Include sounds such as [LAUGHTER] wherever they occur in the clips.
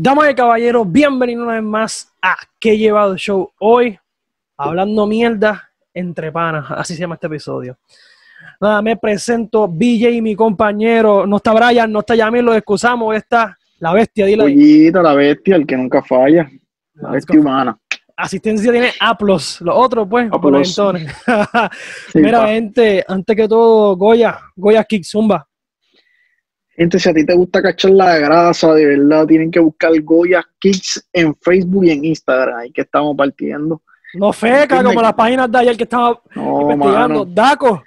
Damas y caballeros, bienvenidos una vez más a ¿Qué llevado el show? Hoy, hablando mierda entre panas, así se llama este episodio. Nada, me presento, BJ y mi compañero, no está Brian, no está Yamil, lo excusamos, está la bestia, dile. Pollito, la bestia, el que nunca falla. La bestia humana. Asistencia tiene Aplos, los otros pues, Aplos. por entonces. [LAUGHS] Sí, Mira, gente, antes que todo, Goya, Goya Kick Zumba. Gente, si a ti te gusta cachar la grasa, de verdad, tienen que buscar Goya Kids en Facebook y en Instagram. Ahí que estamos partiendo. No feca, como las páginas de ayer que estaba No, investigando. mano. Daco,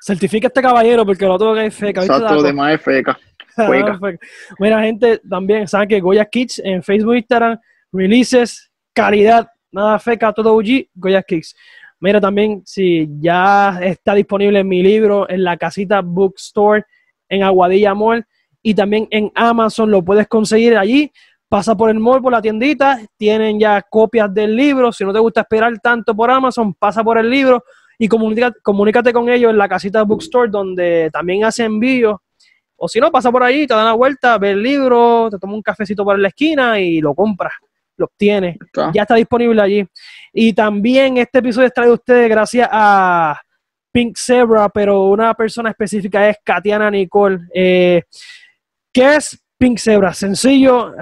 certifica este caballero porque lo otro que es feca. ¿viste, Exacto, lo demás es feca. Mira, gente, también saben que Goya Kids en Facebook, Instagram, releases, calidad, nada feca, todo OG, Goya Kids. Mira, también si ya está disponible mi libro en la casita Bookstore en Aguadilla Mall y también en Amazon lo puedes conseguir allí. Pasa por el mall, por la tiendita, tienen ya copias del libro. Si no te gusta esperar tanto por Amazon, pasa por el libro y comunica- comunícate con ellos en la casita Bookstore, donde también hacen envíos o si no, pasa por ahí, te da una vuelta, ve el libro, te toma un cafecito por la esquina y lo compras, lo obtienes. Ya está disponible allí. Y también este episodio es traído a ustedes gracias a Pink Zebra, pero una persona específica es Katiana Nicole. Eh, ¿Qué es Pink Zebra? Sencillo,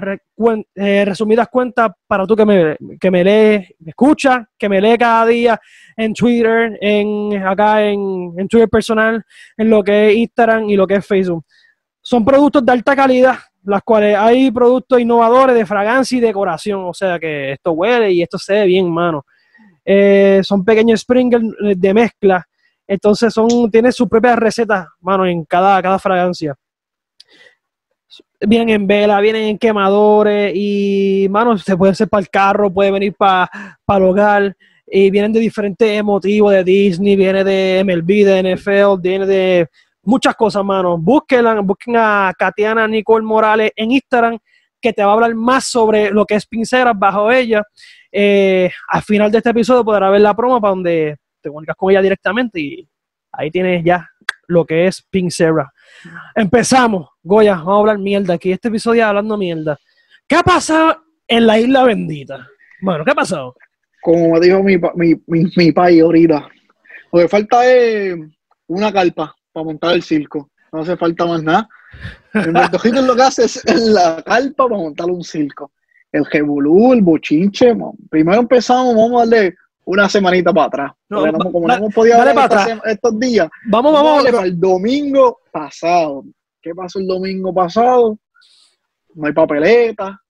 eh, resumidas cuentas, para tú que me, que me lees, me escuchas, que me lee cada día en Twitter, en acá en, en Twitter personal, en lo que es Instagram y lo que es Facebook. Son productos de alta calidad, las cuales hay productos innovadores de fragancia y decoración, o sea que esto huele y esto se ve bien, mano. Eh, son pequeños sprinkles de mezcla, entonces son, tienen sus propias recetas, mano, en cada, cada fragancia. Vienen en vela, vienen en quemadores y, mano, se puede hacer para el carro, puede venir para el hogar y vienen de diferentes motivos de Disney, viene de MLB, de NFL, viene de muchas cosas, mano. Búsquenla, busquen a Katiana Nicole Morales en Instagram, que te va a hablar más sobre lo que es Pinceras bajo ella. Eh, al final de este episodio podrás ver la promo para donde te comunicas con ella directamente y ahí tienes ya lo que es Pincera. Empezamos, Goya, vamos a hablar mierda aquí. Este episodio hablando mierda. ¿Qué ha pasado en la isla bendita? Bueno, ¿qué ha pasado? Como me dijo mi, mi, mi, mi país ahorita. Lo que falta es una carpa para montar el circo. No hace falta más nada. El Rico lo que hace es la carpa para montar un circo. El jebulú, el bochinche. Primero empezamos, vamos a darle una semanita para atrás. No, como no hemos podido dale hablar para esta estos días, Vamos, vamos darle para el domingo pasado. ¿Qué pasó el domingo pasado? No hay papeleta.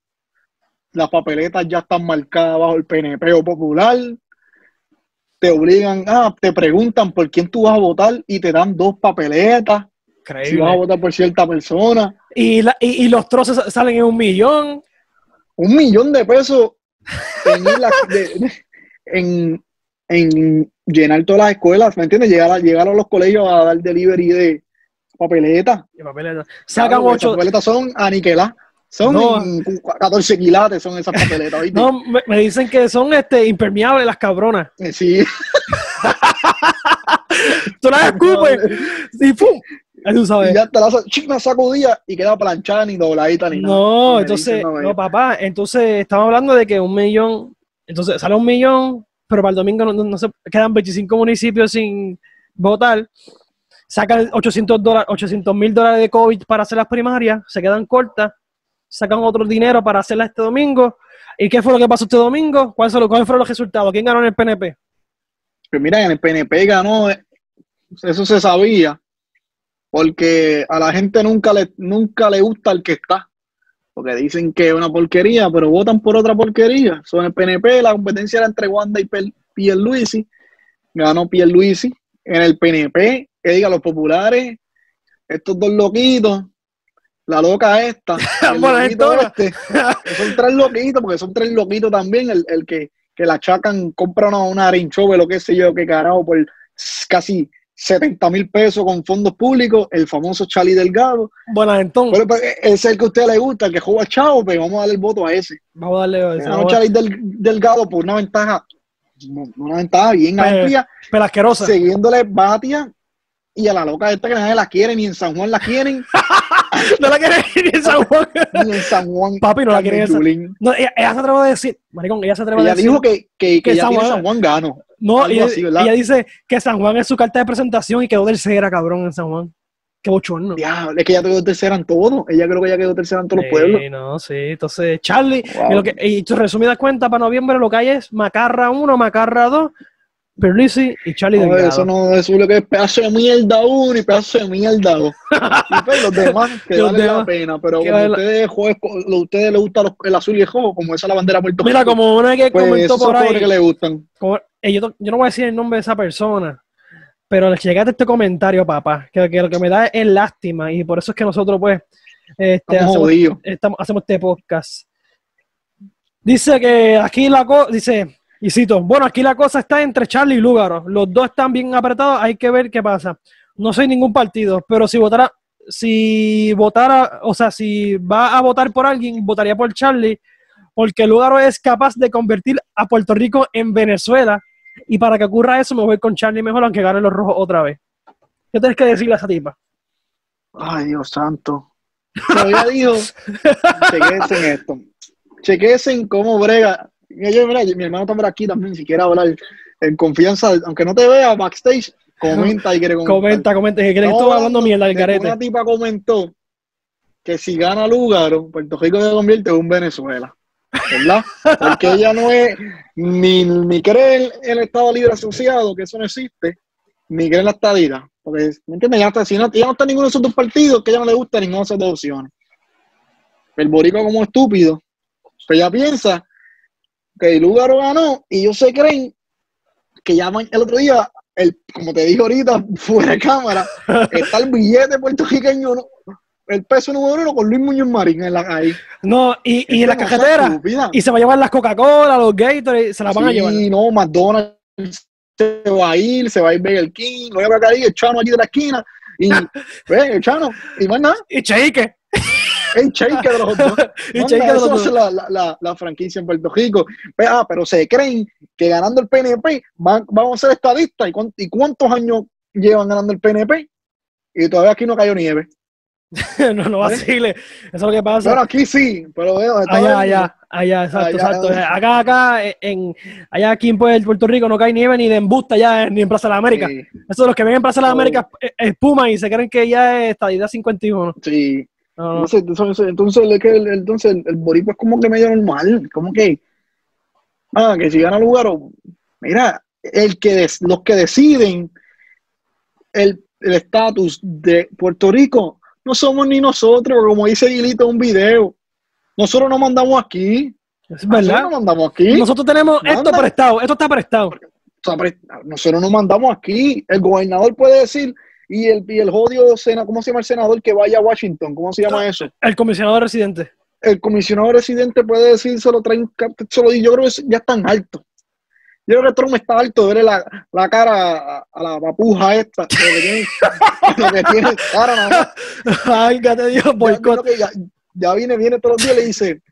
Las papeletas ya están marcadas bajo el PNP o popular. Te obligan, ah, te preguntan por quién tú vas a votar y te dan dos papeletas. Si vas a Increíble. votar por cierta persona. Y, la- y, y los troces salen en un millón. Un millón de pesos [LAUGHS] en, ir la- de- de- en, en llenar todas las escuelas, ¿me entiendes? Llegar a, llegar a los colegios a dar delivery de papeletas. Y papeletas. Sacan Claro, ocho. Esas papeletas son aniquiladas. Son No. en 14 quilates, son esas papeletas, ¿viste? No, me, me dicen que son este, impermeables las cabronas. Eh, Sí. [LAUGHS] Tú las escupes y ¡pum! Ahí tú sabes. Y ya te la una sacudida y queda planchada ni dobladita ni nada. No, entonces, no, papá, entonces estamos hablando de que un millón, entonces sale un millón, pero para el domingo no, se quedan 25 municipios sin votar, sacan 800 dólares, 800 mil dólares de COVID para hacer las primarias, se quedan cortas, sacan otro dinero para hacerlas este domingo. ¿Y qué fue lo que pasó este domingo? ¿Cuáles, cuáles fueron los resultados? ¿Quién ganó en el PNP? Pues mira, en el PNP ganó, eso se sabía, porque a la gente nunca le, nunca le gusta el que está, porque dicen que es una porquería, pero votan por otra porquería. Son el PNP, la competencia era entre Wanda y Pierluisi, ganó Pierluisi. En el PNP, que diga los populares, estos dos loquitos, la loca esta, [LAUGHS] el loquito este, son tres loquitos, porque son tres loquitos también, el, el que, que la chacan, compra una, una arinchove, lo que sé yo, que carajo, por casi 70 mil pesos con fondos públicos, el famoso Charlie Delgado. Bueno, entonces, Pero, pues, ese es el que a usted le gusta, el que juega chavo, pues vamos a darle el voto a ese. vamos a darle eso. Ganó vamos a- Charlie Del- Delgado por una ventaja, una ventaja bien Pues, amplia, Pero asquerosa. siguiéndole Batia y a la loca esta que nadie la quiere, ni en San Juan la quieren. [LAUGHS] no la quiere ni en San Juan. [LAUGHS] Ni en San Juan. Papi, no la quiere en San Yulín. No, ella, ella se atrevió a decir, maricón, ella se atrevió a Ella decir. dijo que, que, que que ya San Juan- San Juan gano. No, algo ella, así, ¿verdad? ella dice que San Juan es su carta de presentación y quedó tercera, cabrón, en San Juan. Qué bochorno. Diablo, es que ella quedó tercera en todo. Ella creo que ella quedó tercera en todos los pueblos. Sí, no, sí. Entonces, Charlie, Wow. y, lo que, y tu resumida cuenta para noviembre lo que hay es Macarra 1, Macarra 2, Perlisi y Charlie No, Delgado. eso no, eso es lo que es pedazo de mierda uno y pedazo de mierda dos. [LAUGHS] y pues los demás que Los valen la pena, pero como vale la- ustedes, con- lo- a ustedes les gusta los- el azul y el rojo, como esa es la bandera de Puerto Mira, como una que pues comentó por ahí, que le gustan. como- eh, yo, yo no voy a decir el nombre de esa persona, pero le llegaste este comentario, papá, que, que lo que me da es lástima y por eso es que nosotros, pues, este, Estamos hacemos, estamos- hacemos este podcast. Dice que aquí la cosa, dice, y cito, bueno, aquí la cosa está entre Charlie y Lúgaro. Los dos están bien apretados, hay que ver qué pasa. No soy ningún partido, pero si votara, si votara, o sea, si va a votar por alguien, votaría por Charlie, porque Lúgaro es capaz de convertir a Puerto Rico en Venezuela. Y para que ocurra eso, me voy con Charlie mejor, aunque gane los rojos otra vez. ¿Qué tienes que decirle a esa tipa? Ay, Dios santo. Todavía dijo, chequense en esto. Chequense en cómo brega. Mira, yo, mira, mi hermano está por aquí también, si quiere hablar en confianza, aunque no te vea backstage, comenta y quiere comentar. Comenta, comenta, que que Estamos estoy hablando mierda del garete. Una tipa comentó que si gana Lugaro, Puerto Rico se convierte en un Venezuela. ¿Verdad? Porque ella no es ni, ni cree en el Estado Libre Asociado, que eso no existe, ni cree en la estadía. Porque, ¿me entiendes? Ya si no, ya no está ninguno de esos dos partidos, que ella no le gusta ninguna de esas dos opciones. El Borico como estúpido, ella piensa que Lugaro ganó y ellos se creen que ya ma- el otro día, el, como te dije ahorita, [LAUGHS] fuera de cámara, está el billete puertorriqueño. El peso número uno con Luis Muñoz Marín en la, ahí. No, y, y en la cajetera. Y se va a llevar las Coca-Cola, los Gatorade, se las van a llevar. no, McDonald's se va a ir, se va a ir Burger King, no voy a caer el Chano aquí de la esquina, y [LAUGHS] ve, el Chano, y más nada, Y Cheike. el Shake de los dos. Y Cheike de los dos. [LAUGHS] la, la, la, franquicia en Puerto Rico. Ve, ah, pero se creen que ganando el PNP van, vamos a ser estadistas. ¿Y, ¿Y cuántos años llevan ganando el PNP? Y todavía aquí no cayó nieve. [LAUGHS] no, no vacile. Eso es lo que pasa. Bueno, aquí sí, pero veo, allá, allá, allá, exacto, Allá, exacto. allá. Acá, acá, en, allá aquí en Puerto Rico no cae nieve ni de embusta ya, ni en Plaza de la América. Sí, Eso los que ven en Plaza de la Oh. América eh, espuma y se creen que ya es estadidad 51. sí. No. Entonces, entonces, entonces, el, entonces el, el boricua es como que medio normal, como que, ah, que si gana lugar, mira, el que los que deciden el el estatus de Puerto Rico no somos ni nosotros, como dice Guilito en un video. Nosotros no mandamos aquí. Es Nosotros verdad. no mandamos aquí. Nosotros tenemos esto Manda. prestado, esto está prestado. Nosotros no mandamos aquí. El gobernador puede decir, y el, y el jodido, sena, ¿cómo se llama el senador que vaya a Washington? ¿Cómo se llama eso? El comisionado residente. el comisionado residente puede decir, se lo traen, se lo di- yo creo que ya están altos. Yo creo que Trump está alto de la, la cara a, a la papuja esta, [LAUGHS] lo que tiene, lo [LAUGHS] que tiene cara nada más. Ay, que te boicot. ya, ya viene, viene todos los días y le dice,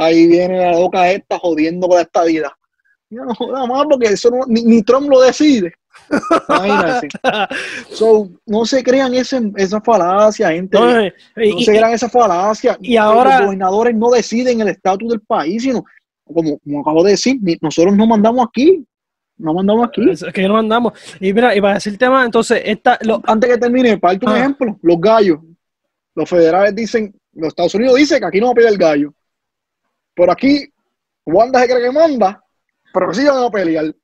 ahí viene la loca esta jodiendo con esta vida. No, nada más porque eso no- ni, ni Trump lo decide. Imagínate. [LAUGHS] So, no se crean ese, esa falacia, gente. No, y- No y- se crean esa falacia. y ahora- Los gobernadores no deciden el estatus del país, sino, como, como acabo de decir, nosotros no mandamos aquí. No mandamos aquí. es que no andamos. Y mira, y para decir tema, entonces, esta, lo, Antes que termine, parte un Ah. ejemplo. Los gallos. Los federales dicen, los Estados Unidos dicen que aquí no va a pelear el gallo. Por aquí, Wanda se cree que manda, pero que sí van a pelear.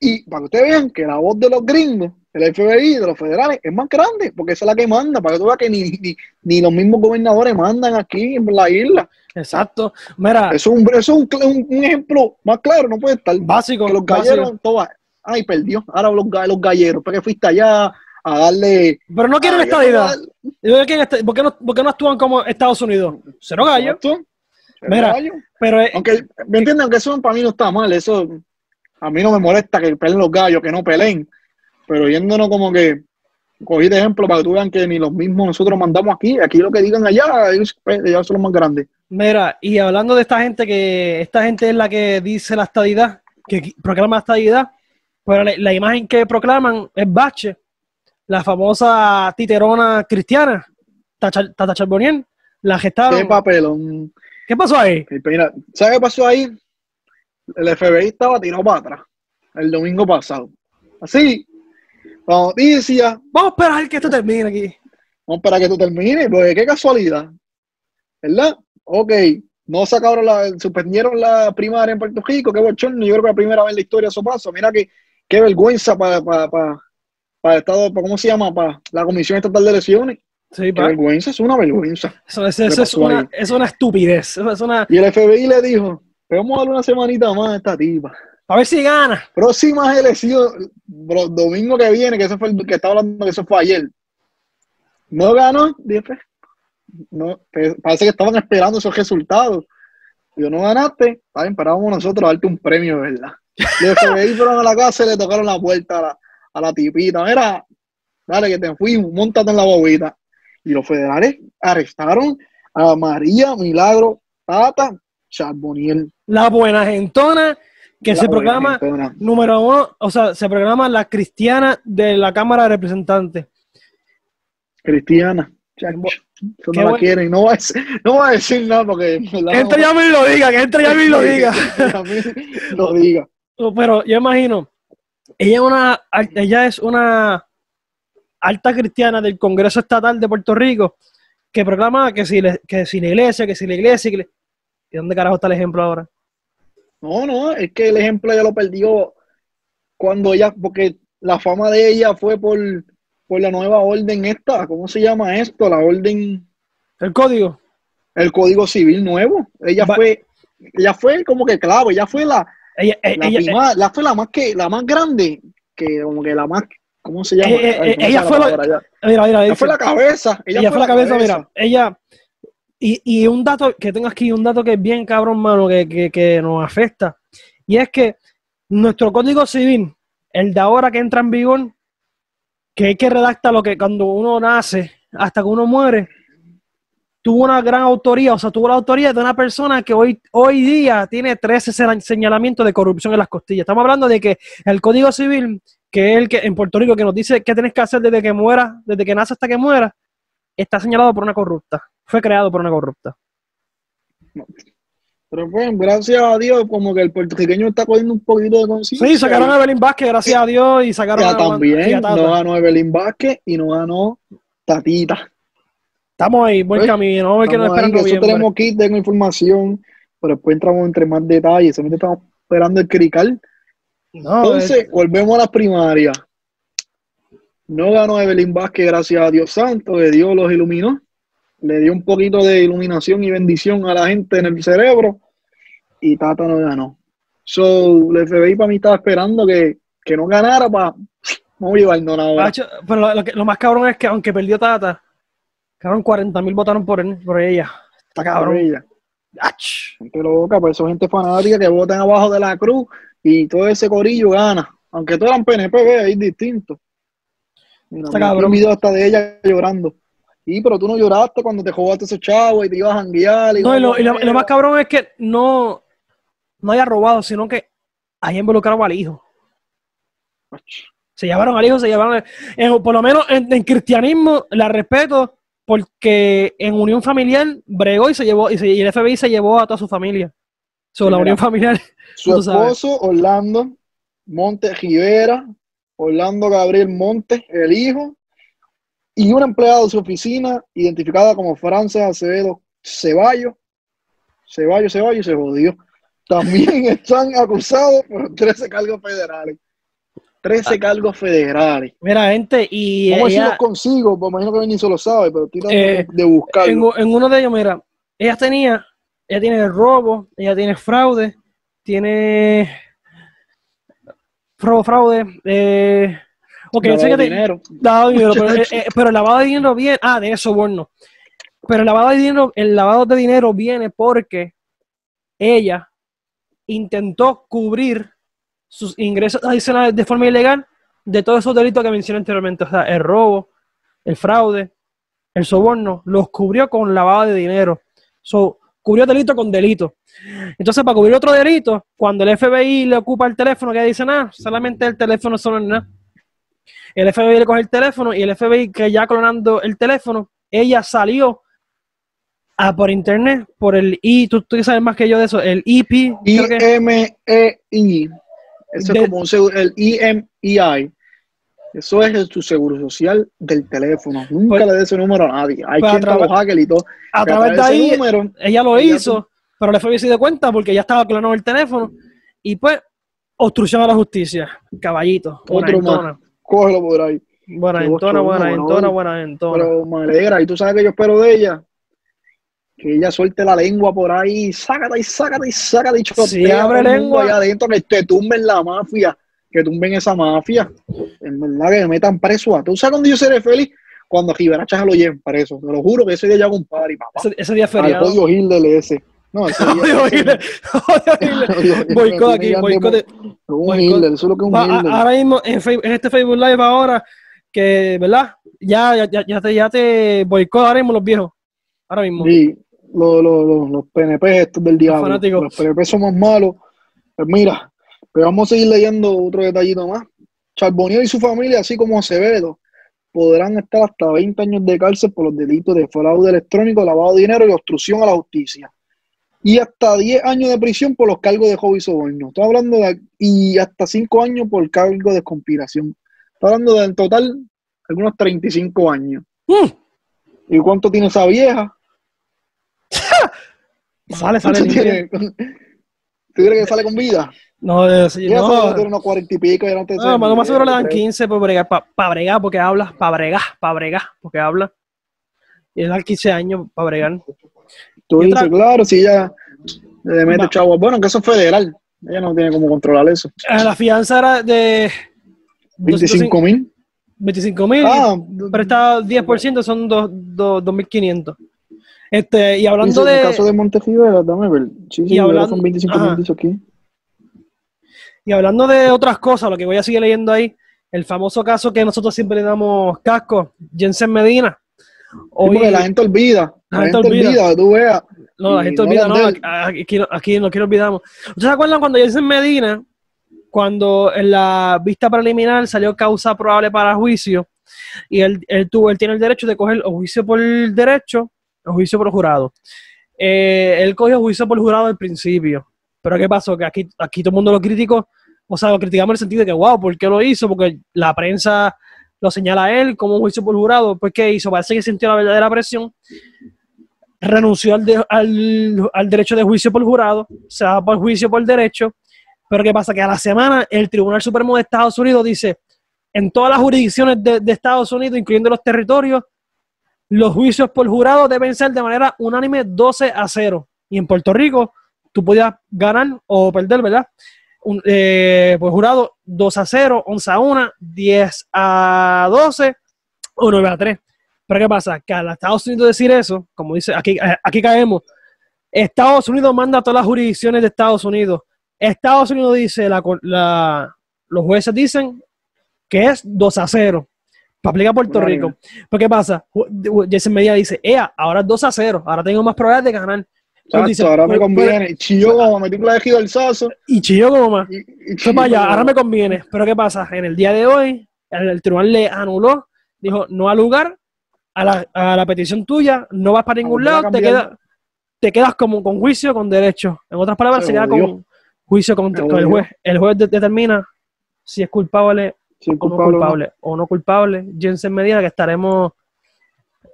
Y para que ustedes vean que la voz de los gringos, el FBI, de los federales, es más grande, porque esa es la que manda, para que tú veas que ni, ni, ni los mismos gobernadores mandan aquí en la isla. Exacto. Mira, Eso es un, es un, un- ejemplo más claro, no puede estar. básico. Que los galleros, todo, ay, perdió. Ahora los, los galleros, ¿para qué fuiste allá a darle... Pero no quieren Ay, estadidad. este- ¿Por qué, no, por qué no actúan como Estados Unidos? Cero gallo. Exacto. Mira. Gallo. Pero Aunque, ¿me entienden? Aunque eso para mí no está mal, eso a mí no me molesta que peleen los gallos, que no peleen, pero yéndonos como que cogí de ejemplo para que tú vean que ni los mismos nosotros mandamos aquí, aquí lo que digan allá, ellos, pues, ellos son los más grandes. Mira, y hablando de esta gente que esta gente es la que dice la estadidad, que proclama la estadidad, pero la, la imagen que proclaman es Bache, la famosa titerona cristiana. Tata Tata Charbonnier, la gestaron. Qué papelón. ¿Qué pasó ahí? Y Mira, ¿sabes qué pasó ahí? El FBI estaba tirado para atrás el domingo pasado. Así, la noticia, Vamos a esperar que esto termine aquí. vamos para que tú termines, porque qué casualidad. ¿Verdad? Ok, no sacaron la, suspendieron la primaria en Puerto Rico, qué bochorno, yo creo que la primera vez en la historia eso pasa. Mira que qué vergüenza para para para para el Estado, para, ¿cómo se llama? Para la Comisión Estatal de Elecciones. Sí, Qué vergüenza, es una vergüenza. Eso, eso- eso ¿Qué es, una, es estupidez. Eso es una... Y el FBI le dijo, "Pues vamos a darle una semanita más a esta tipa. A ver si gana. Próximas elecciones, domingo que viene, que eso fue el que estaba hablando, que eso fue ayer. No ganó, dije, no, parece que estaban esperando esos resultados. Yo no ganaste, está bien, pero vamos nosotros a darte un premio, ¿verdad? [LAUGHS] Los FBI fueron a la casa y le tocaron la puerta a la, a la tipita. Mira, dale que te fuimos, montate en la bobita. Y los federales arrestaron a María Milagro Tata Charbonnier. La buena gentona que La se proclama gentona. número uno, o sea, se proclama la cristiana de la Cámara de Representantes. Cristiana. chacho, eso Qué no la quieren. No va a decir, no va a decir nada porque. Que entre no- Yamil lo diga, que entre Yamil lo diga. [LAUGHS] Lo diga. Pero yo imagino, ella es una, ella es una alta cristiana del Congreso Estatal de Puerto Rico que proclama que si, le- que si la iglesia, que si la iglesia, que le- ¿y dónde carajo está el ejemplo ahora? No, no, es que el ejemplo ella lo perdió cuando ella, porque la fama de ella fue por, por la nueva orden esta, ¿cómo se llama esto? La orden, El código. el Código Civil nuevo. Ella Va- fue, ella fue como que clave, ella fue la, Ella, eh, la, ella- prima- la fue la más que, la más grande, que como que la más, ¿cómo se llama? Eh, eh, Ay, ¿cómo ella se fue la- palabra mira, mira, Ella fue la cabeza. ella, fue la cabeza, mira, ella, y, y un dato que tengo aquí, un dato que es bien cabrón, mano, que, que, que nos afecta, y es que nuestro código civil, el de ahora que entra en vigor, que hay que redactar lo que cuando uno nace hasta que uno muere, tuvo una gran autoría, o sea, tuvo la autoría de una persona que hoy, hoy día tiene 13 sena- señalamientos de corrupción en las costillas. Estamos hablando de que el código civil, que es el que en Puerto Rico, que nos dice qué tienes que hacer desde que muera, desde que nace hasta que muera, está señalado por una corrupta. Fue creado por una corrupta. Pero pues, gracias a Dios, como que el puertorriqueño está cogiendo un poquito de conciencia. Sí, sacaron a Evelyn Vázquez, gracias a Dios, y sacaron Ya a también, a no ganó Evelyn Vázquez y no ganó Tatita. Estamos ahí, buen Pues, camino. Vamos qué nos Estamos espera ahí, en que eso noviembre. tenemos kit, tengo información, pero después entramos entre más detalles. Solamente estamos esperando el crical. No, Entonces, eh, volvemos a las primarias. No ganó Evelyn Vázquez, gracias a Dios Santo, que Dios los iluminó. Le dio un poquito de iluminación y bendición a la gente en el cerebro. Y Tata no ganó. So, el FBI para mí estaba esperando que, que no ganara para no llevarnos. Macho, pero lo, lo que- lo más cabrón es que aunque perdió Tata, cabrón, 40 mil votaron por, él, por ella. Está cabrón. Ella. Ach. Gente loca, pues son gente fanática que votan abajo de la cruz y todo ese corillo gana. Aunque todos eran PNP, es distinto. Mira, Está cabrón. un video hasta de ella llorando. Y pero tú no lloraste cuando te jugaste ese chavo y te ibas a janguear. No, y lo, y lo- y lo más cabrón es que no, no haya robado, sino que haya involucrado al hijo. Se llevaron al hijo, se llevaron. en- por lo menos en, en cristianismo la respeto porque en unión familiar bregó y se llevó, y, se- y el FBI se llevó a toda su familia. Sobre la unión familiar. Su esposo, Orlando Montes Rivera, Orlando Gabriel Montes, el hijo, y un empleado de su oficina, identificada como Frances Acevedo Ceballos. Ceballos, Ceballos, se jodió. También [LAUGHS] están acusados por 13 cargos federales. 13 Ah. cargos federales. Mira, gente, y Vamos a ver si ella- los consigo, pues imagino que ni se lo sabe, pero tratando Eh, de- de buscarlo. en, en uno de ellos, mira, ella tenía, ella tiene robo, ella tiene fraude, tiene robo, fraude, eh, ok, Lavado dinero. lavado [LAUGHS] dinero, pero, eh, eh, pero el lavado de dinero viene, ah, de soborno, pero el lavado de dinero, el lavado de dinero viene porque ella intentó cubrir sus ingresos adicionales de forma ilegal de todos esos delitos que mencioné anteriormente, o sea, el robo, el fraude, el soborno, los cubrió con lavado de dinero. So, cubrió delito con delito. Entonces, para cubrir otro delito, cuando el FBI le ocupa el teléfono, que dice nada, solamente el teléfono solo es nada. El FBI le coge el teléfono y el FBI, que ya clonando el teléfono, ella salió a por internet, por el I, tú, tú sabes más que yo de eso, el IP. IMEI. Eso De- es como un seguro, el IMEI. Eso es el- tu seguro social del teléfono. Nunca Pues- le des ese número a nadie. Hay pues quien hackers y todo. a través de ahí, número, ella lo ella hizo, pero le fue de cuenta porque ya estaba clonado el teléfono. Y pues, obstrucción a la justicia. Caballito. Otro más. Cógelo por ahí. Buena Qué entona, bochorno, buena bueno, entona, oye. buena entona. Pero me alegra. Y tú sabes que yo espero de ella. Que ella suelte la lengua por ahí. Sácate y sácate y sácate y chotea Sí, abre lengua. allá adentro. Que te tumben la mafia. Que tumben esa mafia. En verdad que me metan preso a. ¿Tú sabes cuando yo seré feliz? Cuando Rivera Chaja lo lleven preso. Te lo juro que ese día yo hago un party, papá. Ese, ese día es Al feriado. odio Hitler ese. No, ese [LAUGHS] día. Odio [LAUGHS] Boicot aquí, boicot. eso es lo que es ahora mismo en, Facebook- en este Facebook Live ahora, que, ¿verdad? Ya, ya, ya, ya te, ya te boicot ahora mismo los viejos. Ahora mismo. Sí, los, los, los, los PNP estos del diablo. fanáticos. Los PNP somos malos. Pues mira, pero vamos a seguir leyendo otro detallito más. Charbonnier y su familia, así como Acevedo, podrán estar hasta 20 años de cárcel por los delitos de fraude electrónico, lavado de dinero y obstrucción a la justicia. Y hasta 10 años de prisión por los cargos de hobby y soborno. Estoy hablando de. Y hasta 5 años por cargo de conspiración. Estoy hablando de en total algunos 35 años. Mm, ¿Y cuánto tiene esa vieja? [LAUGHS] sale, sale. [LAUGHS] ¿Tú crees que sale con vida? No, eh, sí, Ya no. solo tiene unos 40 y pico. No más, seguro le dan creo. 15 por bregar, para bregar porque habla, para bregar, para bregar porque habla. Y le dan 15 años para bregar. Tú dices, otra- claro, si ella le mete Va. chavo. Bueno, que eso es federal. Ella no tiene cómo controlar eso. Eh, la fianza era de 25 mil. 25 mil, Ah, pero está 10%, son dos- dos- 2.500. Este, y hablando en el de. caso de Montevideo, dame ver. Sí, Y sí, hablando- son 25 ajá. mil, dice aquí. Y hablando de otras cosas, lo que voy a seguir leyendo ahí, el famoso caso que nosotros siempre le damos casco, Jensen Medina. Sí, Hoy, porque la gente olvida. La, gente olvida. olvida, tú veas. no, la gente no olvida, no, aquí, aquí, no- no olvidamos. ¿Ustedes se acuerdan cuando Jensen Medina, cuando en la vista preliminar salió causa probable para juicio, y él, él, tuvo, él tiene el derecho de coger o juicio por derecho o juicio por jurado? Eh, él cogió juicio por jurado al principio. Pero ¿qué pasó? Que aquí, aquí todo el mundo lo criticó. O sea, lo criticamos en el sentido de que, wow, ¿por qué lo hizo? Porque la prensa lo señala a él como un juicio por jurado. Pues, ¿qué hizo? Parece que sintió la verdadera presión. Renunció al, de- al, al derecho de juicio por jurado. Se va por juicio por derecho. Pero ¿qué pasa? Que a la semana el Tribunal Supremo de Estados Unidos dice, en todas las jurisdicciones de, de Estados Unidos, incluyendo los territorios, los juicios por jurado deben ser de manera unánime 12 a 0. Y en Puerto Rico, tú podías ganar o perder, ¿verdad? Eh, por jurado 2 a 0, 11 a 1, 10 a 12 o 9 a 3. Pero ¿qué pasa? Que a Estados Unidos decir eso, como dice, aquí, eh, aquí caemos, Estados Unidos manda a todas las jurisdicciones de Estados Unidos. Estados Unidos dice, la, la- los jueces dicen que es 2 a 0. Para aplicar a Puerto Rico. Pero ¿qué pasa? Jason Medina dice, Ea, ahora es 2 a 0, ahora tengo más probabilidades de ganar. Chacho, dice, ahora me pues, conviene. Chilló como metí un colegio del sazo. Y chilló como más. Fue para allá, ahora me conviene. Pero ¿qué pasa? En el día de hoy, el, el tribunal le anuló, dijo, no al lugar, a la, a la petición tuya, no vas para ningún lado, te, queda, te quedas como con juicio con derecho. En otras palabras, Se se queda con juicio con, el juez. El juez de- determina si es culpable o no culpable o no. culpable, o no culpable. Jensen Medina, que estaremos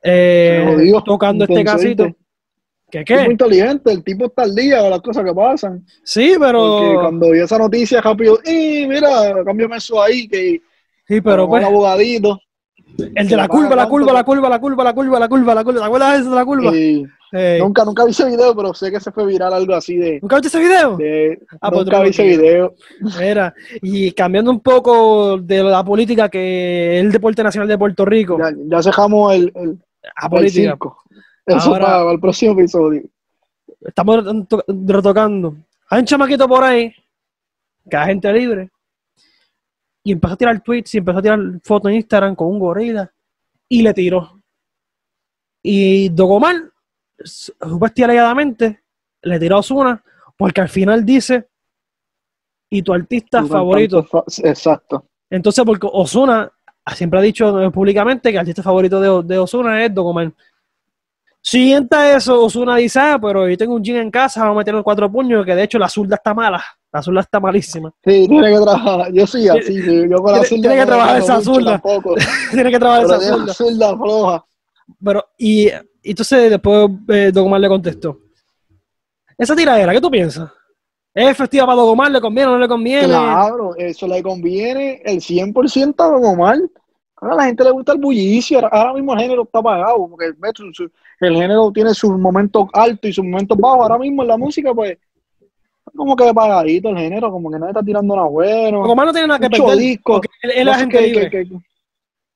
eh, tocando este casito. ¿viste? ¿Qué Es muy qué? inteligente, el tipo está al día de las cosas que pasan. Sí, Porque pero. cuando vio esa noticia, rápido, ¡y mira, cámbiame eso ahí! Que Sí, pero pues. un abogadito. El de la curva, la curva, la curva, la curva, la curva, la curva, la curva. ¿Te acuerdas de eso de la curva? Ey. nunca, nunca vi ese video, pero sé que se fue viral algo así de. ¿Nunca viste ese video? de- Ah, pues nunca vi ese video. Mira, y cambiando un poco de la política que es el deporte nacional de Puerto Rico, Ya, ya dejamos el, el, a el política, circo. Eso Ahora- para, para el próximo episodio. estamos to- retocando. Hay un chamaquito por ahí, que es gente libre, y empezó a tirar tweets y empezó a tirar fotos en Instagram con un gorila, y le tiró. Y Dogomar, supuestamente le tiró a Osuna, porque al final dice, y tu artista favorito. fa- Exacto. Entonces, porque Osuna siempre ha dicho eh, públicamente que el artista favorito de, de Osuna es Don Omar. Siguiente a eso, Osuna dice, ah, pero yo tengo un jean en casa, vamos a meter los cuatro puños, que de hecho la zurda está mala, la zurda está malísima. Sí, tiene que trabajar, yo sí, así, sí, yo con la zurda [LAUGHS] Tiene que trabajar esa tampoco, Tiene que trabajar esa tiene zurda. la floja. Pero, y, y entonces después eh, Don Omar le contestó. Esa tiradera, ¿qué tú piensas? ¿Es efectiva para Don Omar? ¿Le conviene o no le conviene? Claro, eso le conviene el 100% a Don Omar. Ahora a la gente le gusta el bullicio, ahora, mismo el género está apagado, porque el, el género tiene sus momentos altos y sus momentos bajos. Ahora mismo en la música, pues, como que apagadito el género, como que nadie está tirando nada bueno. Don Omar no tiene nada que perder. disco. es libre. qué- qué-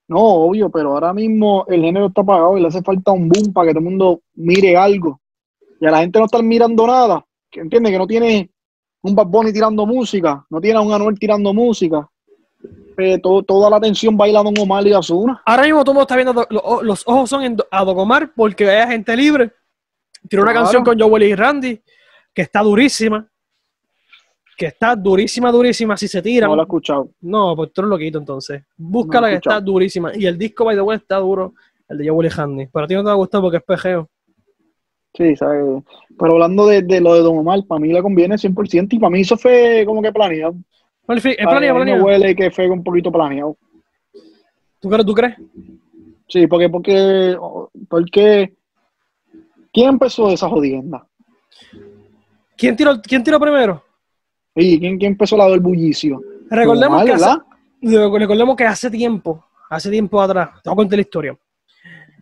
No, obvio, pero ahora mismo el género está apagado y le hace falta un boom para que todo el mundo mire algo. Y a la gente no está mirando nada. Que entiende que no tiene un Bad Bunny tirando música, no tiene a un Anuel tirando música. Eh, todo- toda la atención baila Don Omar y Azuna. Ahora mismo todo el mundo está viendo, lo- los, ojos son en, a Don Omar porque hay agente libre. Tiene una Claro. canción con Joel y Randy que está durísima. Que está durísima, durísima. Si se tiran. No lo he escuchado. No, pues tú eres loquito entonces. No lo he que está durísima. Y el disco, by the way, está duro. El de Joel y Randy. Pero a ti no te va a gustar porque es pejeo. Sí, ¿sabes? Pero hablando de, de lo de Don Omar, para mí le conviene 100% y para mí eso fue como que planeado. Bueno, es Para planeado, planeado. huele que fue un poquito planeado. ¿Tú crees? ¿Tú crees? Sí, porque, porque, porque, ¿quién empezó esa jodienda? ¿Quién tiró, quién tiró primero? Sí, ¿quién, quién empezó la del bullicio? Recordemos que, hace, recordemos que hace tiempo, hace tiempo atrás, te voy a contar la historia.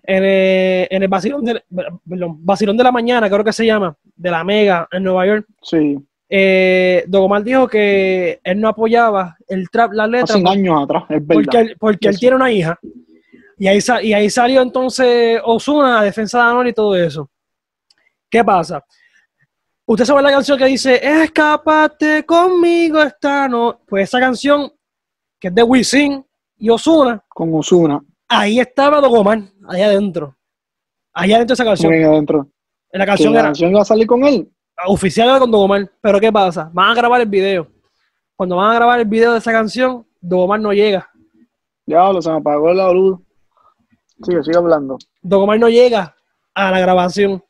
En el, en el vacilón, de, perdón, vacilón de la mañana, creo que se llama, de la Mega en Nueva York, Sí, eh, Don Omar dijo que él no apoyaba el trap, la letra, hace años atrás, es porque, verdad. él, porque él tiene una hija. Y ahí, y ahí salió entonces Osuna, defensa de Anuel y todo eso. ¿Qué pasa? Usted sabe la canción que dice, escápate conmigo esta no. Pues esa canción, que es de Wisin y Osuna, Con Osuna, ahí estaba Don Omar, ahí adentro. Ahí adentro de esa canción. muy adentro. La ¿Que canción la era canción iba a salir con él? oficial era con Don Omar. Pero ¿qué pasa? Van a grabar el video. Cuando van a grabar el video de esa canción, Don Omar no llega. Diablo, se me apagó la luz. Sigue, sigue hablando. Don Omar no llega a la grabación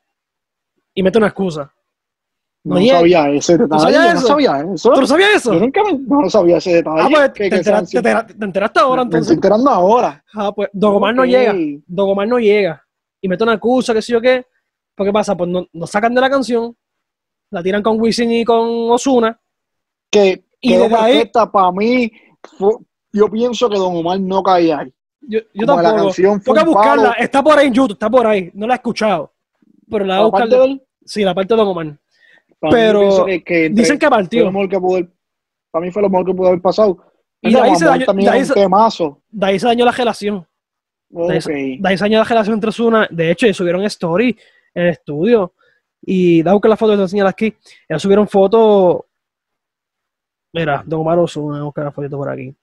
y mete una excusa. No, sabía ese detalle. no sabía eso. ¿Tú no sabías eso? Yo nunca me, no sabía ese detalle. Ah, pues que- te, que enteraste, te, enteraste- te enteraste ahora Me estoy entonces. enterando ahora. Ah, pues Don Omar no llega. Don Omar no llega. Y mete una excusa, qué sé yo qué. Pues, ¿qué pasa? Pues no, nos sacan de la canción, la tiran con Wisin y con Osuna. Que Y quedó desde ahí- para mí. fue- yo pienso que Don Omar no caía ahí. Yo, yo Como la tampoco. Tengo que buscarla. palo. Está por ahí en YouTube, está por ahí. No la he escuchado. Pero la voy a buscar. Sí, la parte de Don Omar. Pero que, que entre- Dicen que fue lo partió. mejor que pudo para mí fue lo mejor que pudo haber pasado. Y de ahí se dañó- de ahí se-. De ahí se dañó la relación. De ahí, Ok. se- de ahí se dañó la relación entre Osuna. De hecho, ellos subieron story en el estudio. Y da buscar la foto, te enseñar aquí. Ellos subieron fotos. Mira, Don Omar Osuna, buscar la fotito por aquí.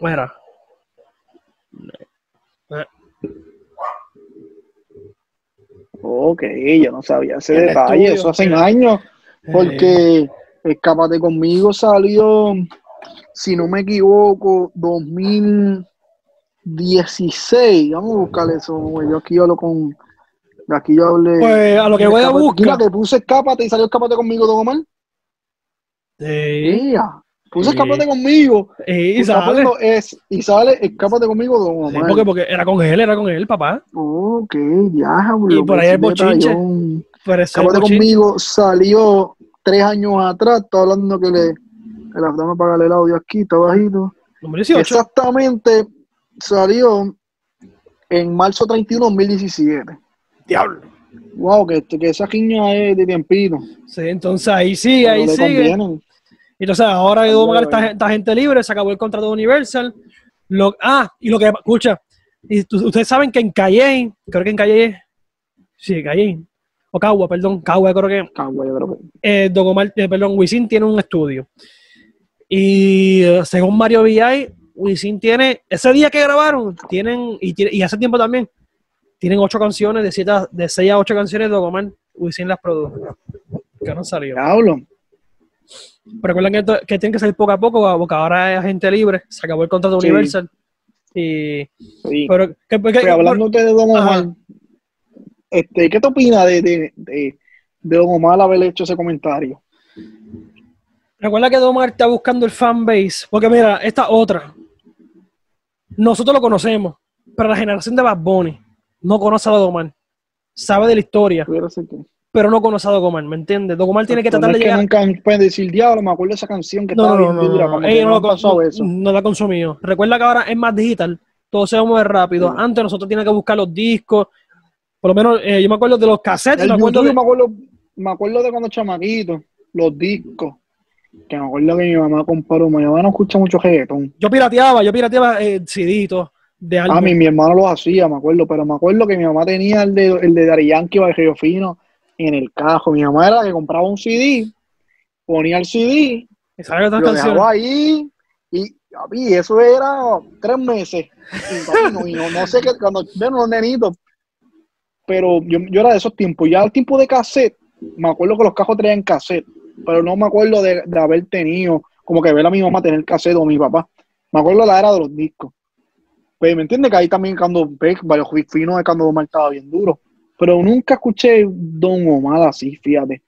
Mira. Eh, Ok, yo no sabía ese El detalle. estudio, Eso hace eh. años. eh, Porque Escápate conmigo salió, si no me equivoco, 2016. Vamos a buscar eso. Yo aquí hablo con. Aquí yo hablé. Pues a lo que voy a buscar. Mira, que puse Escápate y salió Escápate conmigo, Don Omar. Sí, Mira, puse Sí. Escápate conmigo. sí, y sale. Es, y sale Escápate conmigo, Don Sí, Omar. porque, porque era con él, era con él, papá. Ok, diablo. Y por ahí el bochinche. Pero Escápate bochinche- conmigo salió tres años atrás. Está hablando que le. Espera, Déjame apagarle el audio aquí, está bajito. Número 18. Exactamente salió en marzo 31 2017. Diablo. Wow, que, que esa quiña es de tiempito. Sí, entonces ahí sigue, ahí Pero entonces ahora que Omar está, está gente libre, se acabó el contrato de Universal. Lo, ah, y lo que, escucha, y tú- ustedes saben que en Calle, creo que en Calle, sí, Calle, o Cagua, perdón, Cagua, creo que Cagua, yo creo que- eh, Don Omar, eh, perdón, Wisin tiene un estudio. Y eh, según Mario VI, Wisin tiene, ese día que grabaron, tienen, y, tiene- y hace tiempo también, tienen ocho canciones, de, siete, de seis a ocho canciones de Don Omar, Wisin las produjo. Que no salió. Diablo. Pero recuerden que, esto- que tienen que salir poco a poco, porque ahora es agente libre, se acabó el contrato Sí. Universal. Y, Sí. pero, ¿qué- qué- Pues, hablando de Don. Omar, este, ¿qué te opinas de, de, de, de Don Omar haber hecho ese comentario? Recuerda que Domar está buscando el fanbase, porque mira, esta otra. Nosotros lo conocemos, pero la generación de Bad Bunny no conoce a Domar. Sabe de la historia, que- pero no conoce a Dogomar, ¿me entiendes? Dogomar tiene que No tratar es de que llegar. nunca pueden decir, diablo, me acuerdo de esa canción que No, estaba no, bien no, no, dura. no, como ella no no, eso. no la ha consumido. Recuerda que ahora es más digital, todo se mueve rápido. Sí. Antes nosotros teníamos que buscar los discos, por lo menos eh, yo me acuerdo de los cassettes, El me acuerdo de- me, acuerdo, me acuerdo de cuando chamaquito, los discos, que me acuerdo que mi mamá compró, mi mamá no escucha mucho reggaetón. yo pirateaba, yo pirateaba eh, CDitos de álbum. Ah, mi, mi hermano lo hacía, me acuerdo, pero me acuerdo que mi mamá tenía el de, el de Daddy Yankee Río Fino en el cajo. Mi mamá era la que compraba un CD, ponía el CD, Y lo canciones. dejaba ahí y a mí eso era tres meses. Y, no, y no, no sé qué, cuando ven los nenitos, pero yo, yo era de esos tiempos. Ya el tiempo de cassette, me acuerdo que los cajos traían cassette, pero no me acuerdo de, de haber tenido, como que ver a mi mamá tener cassette o mi papá. Me acuerdo de la era de los discos. Pues me entiende que ahí también cuando ves varios finos de cuando Omar estaba bien duro. Pero nunca escuché Don Omar así, fíjate.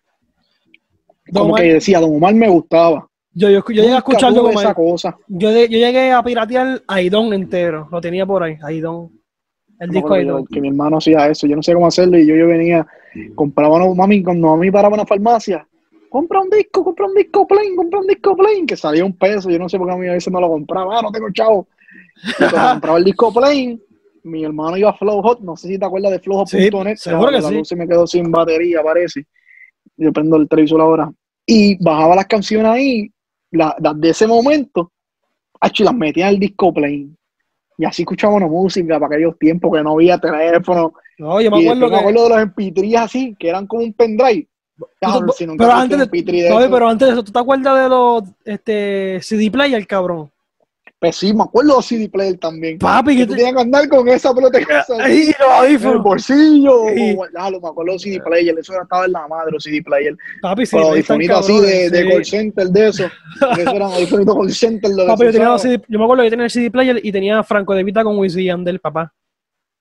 Don Como Omar- que decía, Don Omar me gustaba. Yo, yo, yo llegué a Nunca escuchar tuve Dogomar. esa cosa. Yo, de- yo llegué a piratear Aidon entero. Lo tenía por ahí, Aidon. El Me disco Aidon. que mi hermano hacía eso, yo no sé cómo hacerlo y yo, yo venía, compraba una mami, cuando mami paraba en la farmacia, compra un disco, compra un disco plain, compra un disco plain, que salía un peso, yo no sé por qué a mí a veces no lo compraba, ah, no tengo chavo. [LAUGHS] Compraba el disco plain, mi hermano iba a Flow Hot, no sé si te acuerdas de flowhot.net, Sí, seguro que la sí. luz se me quedó sin batería, parece. Yo prendo el televisor ahora. Y bajaba las canciones ahí, la- las de ese momento, y las metía en el disco plain. Y así escuchábamos música para aquellos tiempos que no había teléfono. No, yo me y acuerdo después me que. acuerdo de los MP3 así, que eran como un pendrive. Cabrón, Tú- si nunca pero escuché antes un de- MP3 de no, eso. pero antes de eso, ¿tú te acuerdas de los este, CD player, cabrón? Pues sí, me acuerdo de CD player también. Papi, que que tú te... tenías que andar con esa pelota Ahí, en el audífonos. bolsillo. Sí. guardarlo, me acuerdo de CD player, eso estaba en la madre, CD player. Papi, sí, Pero audifonitos así de, call center de eso. Eso eran audifonitos call center. Lo que Papi, yo, tenía. CD yo me acuerdo que tenía el CD player y tenía Franco de Vita con Wisin Yandel, papá.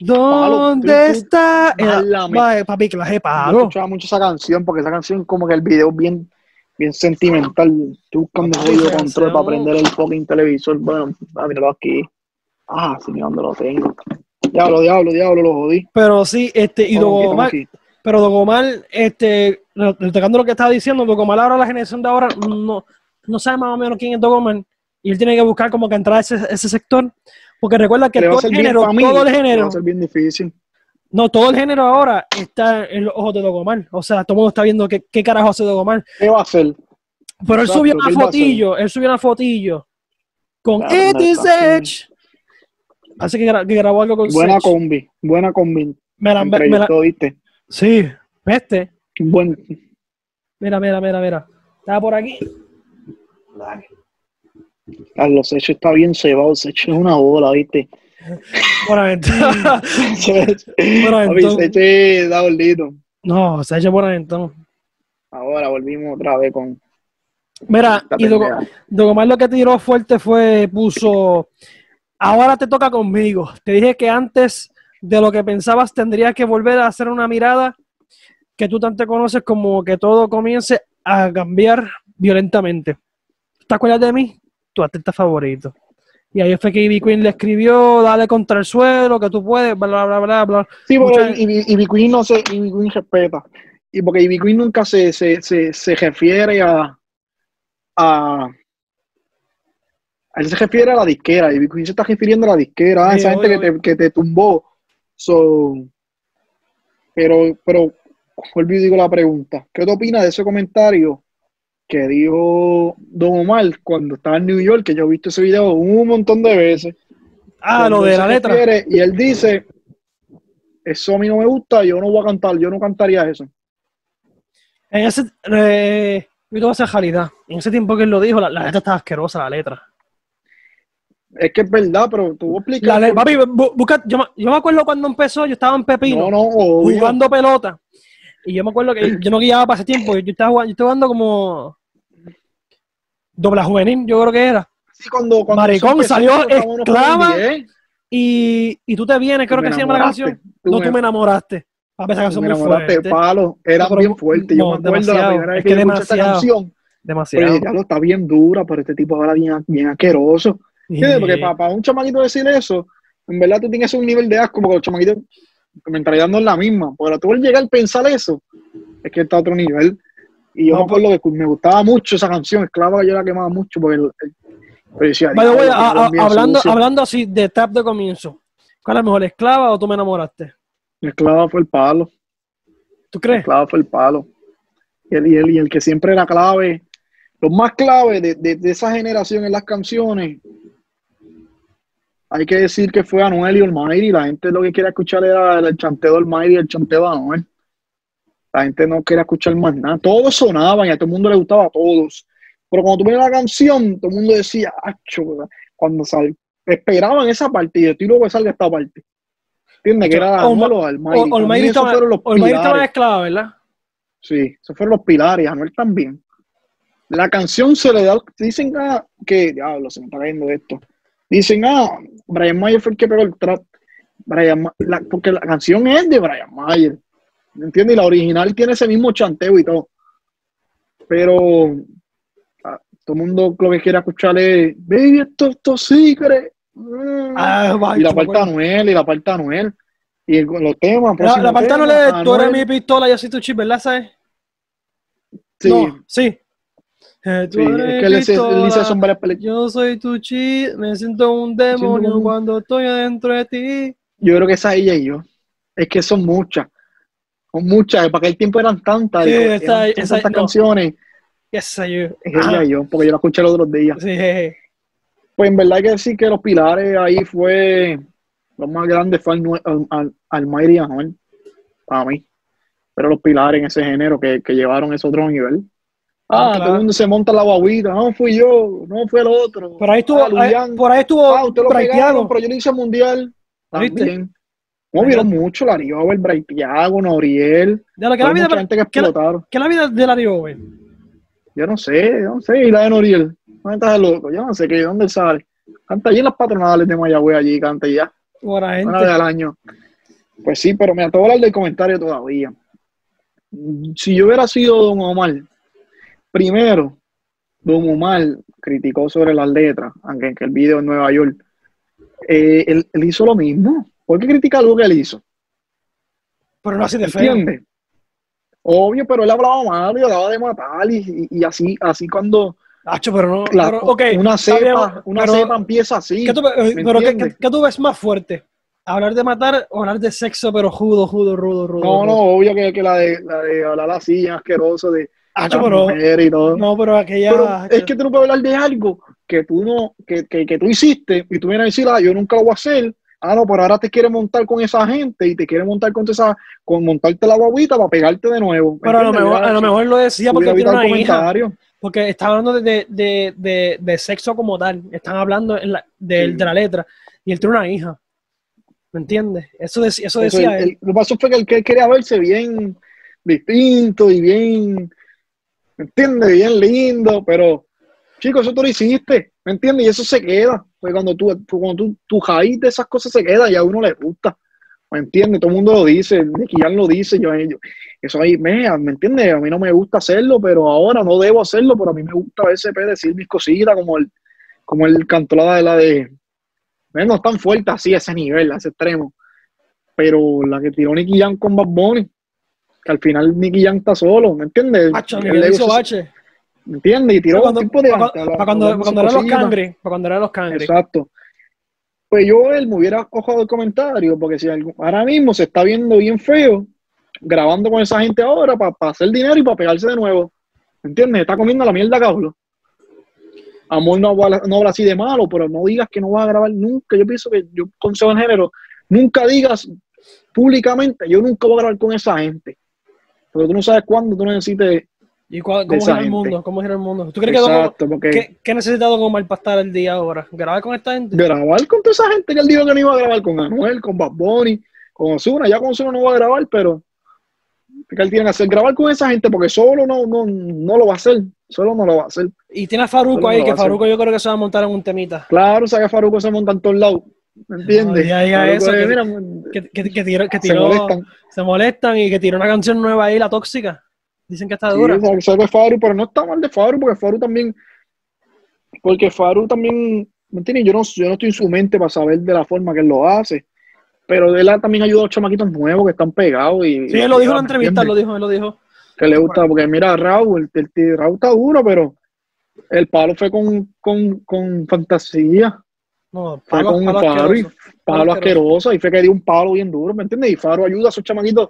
Palo, ¿Dónde tú- tú- está? Era- Válame. Va, papi, clase de Yo escuchaba mucho esa canción porque esa canción como que el video bien, bien sentimental. Estoy buscando el esa control para prender el fucking televisor. Bueno, ah, míralo aquí. Ah, sí, mira dónde lo tengo. Diablo, diablo, diablo, lo jodí. Pero sí, este, y aquí. pero Don Omar, este, retocando lo que estaba diciendo, Don Omar ahora, la generación de ahora, no, no sabe más o menos quién es Don Omar, y él tiene que buscar como que entrar a ese, ese sector, porque recuerda que Le va a todo el género, todo el género, no, todo el género ahora está en los ojos de Don Omar, o sea, todo el mundo está viendo qué, qué carajo hace Don Omar, ¿Qué va a hacer? pero él Exacto, subió ¿qué una fotillo, él subió una fotillo con Claro, está Edge, así que, gra- que grabó algo con Buena Sech. combi, buena combi. Me la- me la- ¿viste? sí, este, Buen, mira, mira, mira, mira, estaba por aquí. Carlos Secho está bien cebado, Secho es una bola, ¿viste? [LAUGHS] Buenaventura. [LAUGHS] Papi, Buenaventura. Secho da bolito. No, se ha hecho Buenaventura. Ahora volvimos otra vez con Mira, y. Dogomar lo que tiró fuerte fue, puso, ahora te toca conmigo. Te dije que antes de lo que pensabas tendrías que volver a hacer una mirada que tú tanto conoces como que todo comience a cambiar violentamente. ¿Te acuerdas de mí? Tu atleta favorito. Y ahí fue que Ivy Queen le escribió, dale contra el suelo, que tú puedes, bla, bla, bla, bla. Sí, porque Ivy Queen no se, Ivy Queen respeta. Y porque Ivy Queen nunca se, se, se, se refiere a, a. Él se refiere a la disquera. Ivy Queen se está refiriendo a la disquera. Sí, esa gente que te, que te tumbó. So, pero, pero, y digo la pregunta. ¿Qué te opinas de ese comentario que dijo Don Omar cuando estaba en New York? Que yo he visto ese video un montón de veces. Ah, lo de la letra. refiere y él dice, eso a mí no me gusta, yo no voy a cantar, yo no cantaría eso. En ese, eh, yo a realidad. En ese tiempo que él lo dijo, la, la letra estaba asquerosa, la letra. Es que es verdad, pero tú explicas. papi, bu- busca- yo, me- yo me acuerdo cuando empezó, yo estaba en Pepino, No, no, jugando pelota. Y yo me acuerdo que yo no guiaba para ese tiempo, yo estaba jugando, yo estaba jugando como Dobla juvenil, yo creo que era. Sí, cuando, cuando Maricón, salió diez. Y, y tú te vienes, creo que se llama la canción. Tú no, me- tú me enamoraste. A pesar que son me muy fuertes. palo, eran No, pero- bien fuertes. Yo no, me acuerdo la primera vez Es que, que yo escuché esta demasiado. canción. Demasiado. Pues, diablo, está bien dura, pero este tipo ahora bien, bien asqueroso. ¿Entiendes? Porque Y- para, un chamaquito decir eso, en verdad tú tienes un nivel de asco, porque los chamaquitos, tu mentalidad no es la misma. Pero tú al llegar a pensar eso, es que está a otro nivel. Y yo No, me acuerdo que me gustaba mucho esa canción, Esclava, que yo la quemaba mucho, porque el, el- pero decía, By the way, "Diablo, a- a- cabrón, bien hablando, sucio". hablando así de tap de comienzo, ¿cuál es mejor, esclava o tú me enamoraste? Esclava fue el palo. ¿Tú crees? Esclava fue el palo. Y el, y el, y el que siempre era clave, los más clave de, de- de esa generación en las canciones, hay que decir que fue Anuel y Almighty. La gente lo que quería escuchar era el chanteo de Almighty y el chanteo de Anuel. La gente no quería escuchar más nada. Todos sonaban y a todo el mundo le gustaba a todos. Pero cuando tú ponías la canción, todo el mundo decía, acho, cuando sal, esperaban esa parte y de ti luego que salga esta parte. ¿Entiendes? Que era Olma- Anuel o Almighty. Esos estaba, esclava, ¿verdad? Sí, esos fueron los pilares, Anuel también. La canción se le da, dicen ah, que, diablo, se me está cayendo esto. Dicen, ah, Brian Mayer fue el que pegó el trap. Brian la- porque la canción es de Brian Mayer. ¿Me entiendes? Y la original tiene ese mismo chanteo y todo. Pero ah, todo el mundo lo que quiere escuchar es, baby, esto, esto sí, cree. Ah, y la parte de Anuel, y la parte Anuel. Y el- los temas, La, la parte tema, le tú eres Anuel. mi pistola, yo soy tu chip, ¿verdad? ¿Sabes? Sí, No, sí. Eh, tú sí, eres que eso. Yo soy tu chip, me siento un demonio cuando estoy adentro de ti. Yo creo que esa ella y yo. Es que son muchas. Son muchas. Para aquel tiempo eran tantas. Sí, eran esa- esa- tantas no. canciones. Esa yo. Es ella y yo, porque yo la escuché los otros días. Sí, jeje. Pues en verdad hay que decir que los pilares ahí fue. Los más grandes fue al, al, al, y Anuel, Para mí. Pero los pilares en ese género que, que llevaron ese otro nivel. Ah, Ah, claro. todo el mundo se monta la guaguita. No fui yo, no fue el otro. Por ahí estuvo, Ah, ahí- por ahí estuvo Ah, usted lo pegaron, pero yo lo hice mundial. ¿Viste? También. No, vieron mucho, Lario, el Braithiago, Noriel. De lo que la vida, mucha gente que la- explotaron. que la vida de Larry Over. Yo no sé, yo no sé. Y la de Noriel. ¿Dónde está el loco? Yo no sé qué, ¿dónde sale? Canta allí en las patronales de Mayagüez, allí, canta ya. Buena Una vez gente. al año. Pues sí, pero me ató a hablar del comentario todavía. Si yo hubiera sido Don Omar, primero, Don Omar criticó sobre las letras, aunque en el video en Nueva York, eh, él, él hizo lo mismo. ¿Por qué critica algo que él hizo? Pero no así de. ¿Entiendes? Obvio, pero él hablaba mal y hablaba de matar y, y- y así, así cuando Hacho, pero no. la- pero, ok, una cepa, una pero- cepa empieza así. ¿Qué tú, eh, ¿me pero ¿qué, qué- qué tú ves más fuerte? ¿Hablar de matar o hablar de sexo, pero judo, judo, rudo, rudo? No, no, obvio que, que la de la de hablar así, asqueroso de Pero. y todo. No, pero aquella. Pero es que tú no puedes hablar de algo que tú no, que, que, que tú hiciste y tú vienes a decir, ah, yo nunca lo voy a hacer. Ah, no, pero ahora te quiere montar con esa gente y te quiere montar con esa, con montarte la guaguita para pegarte de nuevo. ¿Me Pero a lo, mejor, a lo mejor lo decía porque tiene una hija. Porque está hablando de, de, de, de sexo como tal. Están hablando en la, de, Sí. de la letra. Y él tiene una hija. ¿Me entiendes? Eso, dec- eso decía él. lo que pasó fue que él quería verse bien distinto y bien, ¿me entiendes? Bien lindo, pero chicos, eso tú lo hiciste, ¿me entiendes? Y eso se queda, porque cuando tú, tú- cuando tú, raíz de esas cosas se queda y a uno le gusta, ¿me entiendes? Todo el mundo lo dice, Nicky lo dice, yo, yo- eso ahí, me, ¿me entiendes? A mí no me gusta hacerlo, pero ahora no debo hacerlo, pero a mí me gusta a veces pues, decir mis cositas, como el, como el cantó la de la de, no es tan fuerte así ese nivel, a ese extremo pero la que tiró Nicky Jam con Bad Bunny, que al final Nicky Jam está solo, ¿me entiendes? El ego hizo bache. ¿Me entiendes? Y tiró Para cuando, tipo de para, para cuando, cuando eran los cangri. Para cuando eran los cangri. Exacto. Pues yo, él me hubiera ojado el comentario, porque si algo- ahora mismo se está viendo bien feo, grabando con esa gente ahora para hacer dinero y para pegarse de nuevo. ¿Me entiendes? Está comiendo la mierda, cabrón. Amor no habla, no habla así de malo, pero no digas que no vas a grabar nunca. Yo pienso que yo consejo en género, nunca digas públicamente, yo nunca voy a grabar con esa gente. Porque tú no sabes cuándo tú necesites. ¿Y cómo gira el mundo? ¿Cómo gira el mundo? ¿Tú crees que Exacto, porque ¿qué, qué necesita Don Omar para estar el día ahora? ¿Grabar con esta gente? grabar con toda esa gente que él dijo que no iba a grabar con Anuel, con Bad Bunny, con Ozuna. Ya con Ozuna no va a grabar, pero que él tiene que hacer, grabar con esa gente, porque solo no, no, no lo va a hacer, solo no lo va a hacer. Y tiene a Faruco Solo ahí, que. Faruco yo creo que se va a montar en un temita. Claro, o sea que Faruco se monta en todos lados, ¿me entiendes? No, ya eso, que- mira, Que, que, que que se molestan. se molestan y que tiró una canción nueva ahí, La Tóxica. Dicen que está Sí, dura. o sea, sé que Faru, pero no está mal de Faru, porque Faru también, porque Faru también, ¿me entiendes? Yo no, yo no estoy en su mente para saber de la forma que él lo hace, pero él también ayuda a los chamaquitos nuevos que están pegados y... Sí, él lo dijo en la ¿me entrevista, lo dijo, él lo dijo. que le gusta, porque mira, Raúl, el, el, el Raúl está duro, pero el palo fue con, con, con fantasía, No, fue palo, con palo palo, y palo asqueroso, y fue que dio un palo bien duro, ¿me entiendes? Y Faro ayuda a esos chamaquitos,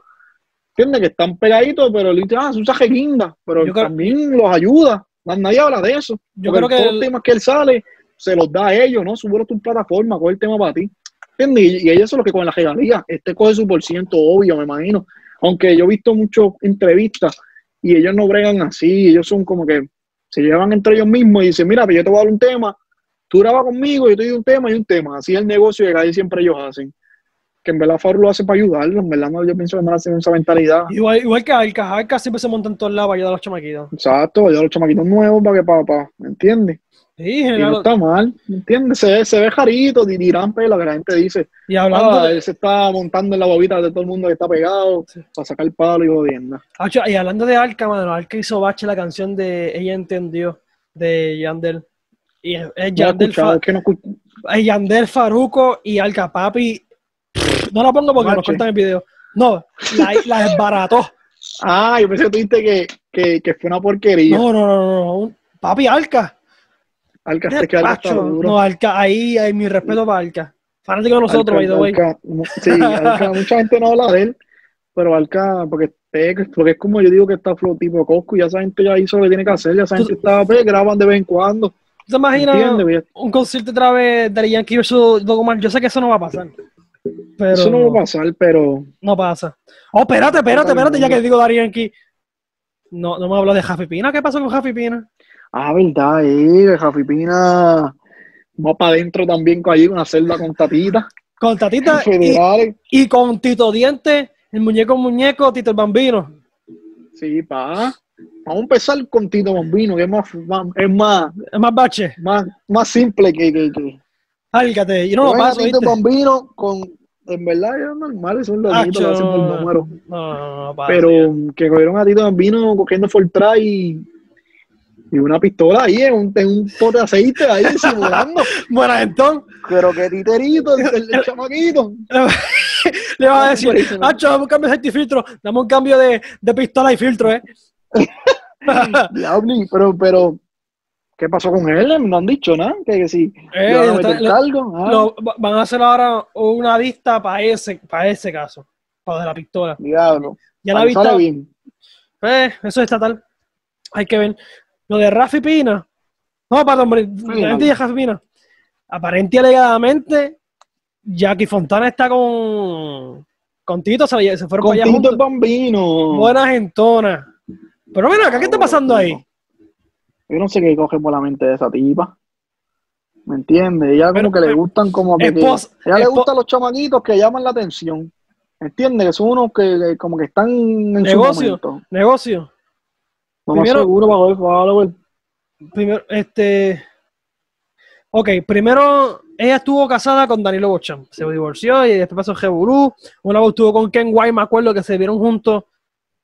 ¿entiendes? Que están pegaditos, pero él dice, ah, es un guinda, pero creo- también los ayuda, nadie habla de eso. Yo creo que todos los temas que él sale, se los da a ellos, ¿no? Súbelo a tu plataforma, coge el tema para ti. ¿Entiendes? Y, y ellos son los que con la regalía, este coge su por ciento, obvio, me imagino. Aunque yo he visto muchas entrevistas y ellos no bregan así, ellos son como que se llevan entre ellos mismos y dicen, mira, pues yo te voy a dar un tema, tú grabas conmigo, yo te doy un tema y un tema. Así es el negocio que casi siempre ellos hacen. Que en verdad Faro lo hace para ayudarlos, en verdad no, yo pienso que no hacen esa mentalidad. Igual, igual que Alca, Alca siempre se monta en todos lados para ayudar a los chamaquitos. Exacto, ayudar a los chamaquitos nuevos para que, para, ¿me entiendes? Sí, Y no está mal, ¿me entiendes? Se, ve- se ve jarito, di- dirán pela, que la gente dice, Y hablando ah, de, él se está montando en la bobita de todo el mundo que está pegado Sí. para sacar el palo y jodiendo. Acho, y hablando de Alca, mano, Alca hizo bache la canción de Ella Entendió, de Yandel. Y es, es Yandel, Fa- que no es Yandel Faruco y Alca Papi. No la pongo porque nos Bache. cortan el video. No, la, la desbarató. Ah, yo pensé que tú dijiste que, que, que fue una porquería. No, no, no, no, Papi, Alca. Alca, que Alca está Macho, duro. No, Alca, ahí hay mi respeto para Alca. Fanático de nosotros, by the way. Sí, Alca, [LAUGHS] mucha gente no habla de él, pero Alca, porque, porque es como yo digo que está flow tipo Cosco, ya esa gente ya hizo lo que tiene que hacer, ya Tú- gente está, pues, graban de vez en cuando. ¿Tú te imaginas un concierto otra vez de Yankee versus Dogomar? Yo sé que eso no va a pasar. Pero Eso no va a pasar, pero no pasa. Oh, espérate, espérate, espérate, ya que digo Daddy Yankee. No, no me hablo de Jafi Pina. ¿Qué pasó con Jafi Pina? Ah, verdad, eh, Jafi Pina va para adentro también con allí, una celda con tatita, Con Tatita y, y con Tito Diente, el muñeco muñeco, Tito el Bambino. Sí, pa. Vamos a empezar con Tito Bambino, que es más, más- es más, Es más bache. más, más simple que, que, que. Álgate. Yo no lo paso, Tito ¿viste? Bambino con, en verdad, es normal, son los niños que hacen el número. No, no, no, no pasa. Pero que cogieron a Tito Bambino cogiendo Fortran y, y una pistola ahí en un, en un pote de aceite ahí simulando. [LAUGHS] Buena entonces. Pero que titerito, el, el, el chamaquito. [LAUGHS] Le vas a decir. Hacho, dame un cambio de filtro, dame un cambio de, de pistola y filtro, ¿eh? [LAUGHS] Diablo, pero, pero, ¿qué pasó con él? No han dicho nada. Que, que sí, Eh, iban a está-. Ah, Lo- va- van a hacer ahora una vista para ese, para ese caso, para de la pistola. Diablo. Ya la vista, bien. eh, eso es estatal. Hay que ver. Lo de Rafi Pina. No, perdón, hombre, la de Rafi Pina. Aparente y alegadamente, Jackie Fontana está con, con Tito, se, se fueron Con para allá Tito el. Bambino. Buena gentona. Pero mira, acá, ¿qué está pasando ahí? Yo no sé qué coge por la mente de esa tipa. ¿Me entiendes? Ella como Pero, que le gustan como que... ella le gustan los chamaquitos que llaman la atención. ¿Me entiendes? Que son unos que, como que están en Negocio. su momento. Negocio. No más Primero- seguro para. Primero, este. Ok, primero ella estuvo casada con Danilo Bocham. Se divorció y después pasó Jeburú. Una vez estuvo con Ken White, me acuerdo que se vieron juntos.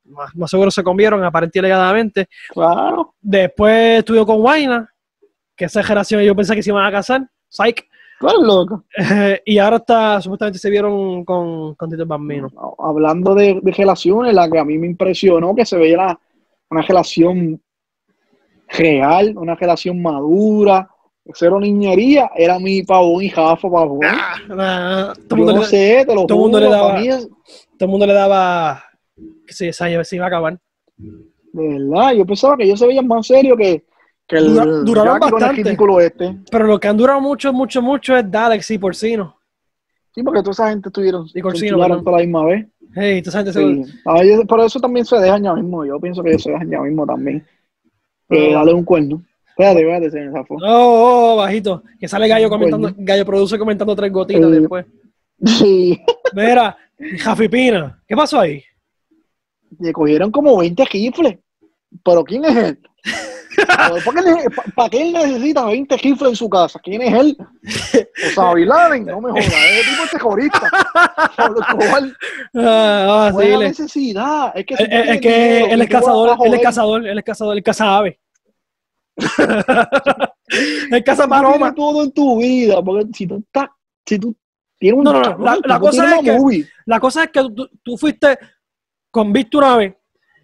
Más, más seguro se comieron, aparentemente alegadamente. Claro. Después estuvo con Waina, que esa generación yo pensé que se iban a casar. Psych. Claro, loco. [LAUGHS] y ahora está, supuestamente se vieron con, con Tito Bambino. Hablando de, de relaciones, la que a mí me impresionó que se veía la- una relación real, una relación madura, cero niñería, era mi pavón y jafa pavón. Nah, todo, el mundo no le, sé, te lo todo el mundo juro, le para daba- mí es- todo el mundo le daba que se, se, se iba a acabar. de verdad, yo pensaba que ellos se veían más serios que, que el Dura- el bastante. ridículo este. Pero lo que han durado mucho, mucho, mucho es Dalex y Porcino. Sí, porque toda esa gente estuvieron Y se perdón. toda la misma vez. Hey, tú sabes, Sí. A ellos- por eso también se dejan ya mismo. Yo pienso que ellos se dejan ya mismo también. Eh, dale un cuerno. Espérate, espérate, se me zafó. Oh, oh, bajito. Que sale Gallo comentando. Gallo produce comentando tres gotitas Eh. después. Sí. [LAUGHS] Mira, Jafi Pina, ¿qué pasó ahí? Le cogieron como 20 rifles. ¿Pero quién es él? [LAUGHS] ¿Para qué él necesita 20 rifles en su casa? ¿Quién es él? O sea, no me jodas, ese tipo es terrorista. [LAUGHS] Ah, ah, no sí, necesidad. Es que, es, es- es que él es cazador, él es cazador, él es cazador, él caza aves. [LAUGHS] él caza Maroma. palomas. todo en tu vida, porque si tú estás, si tú tienes un No, no, no, cabrón, la- cosa es que-. La cosa es que tú, tú fuiste convicto una vez,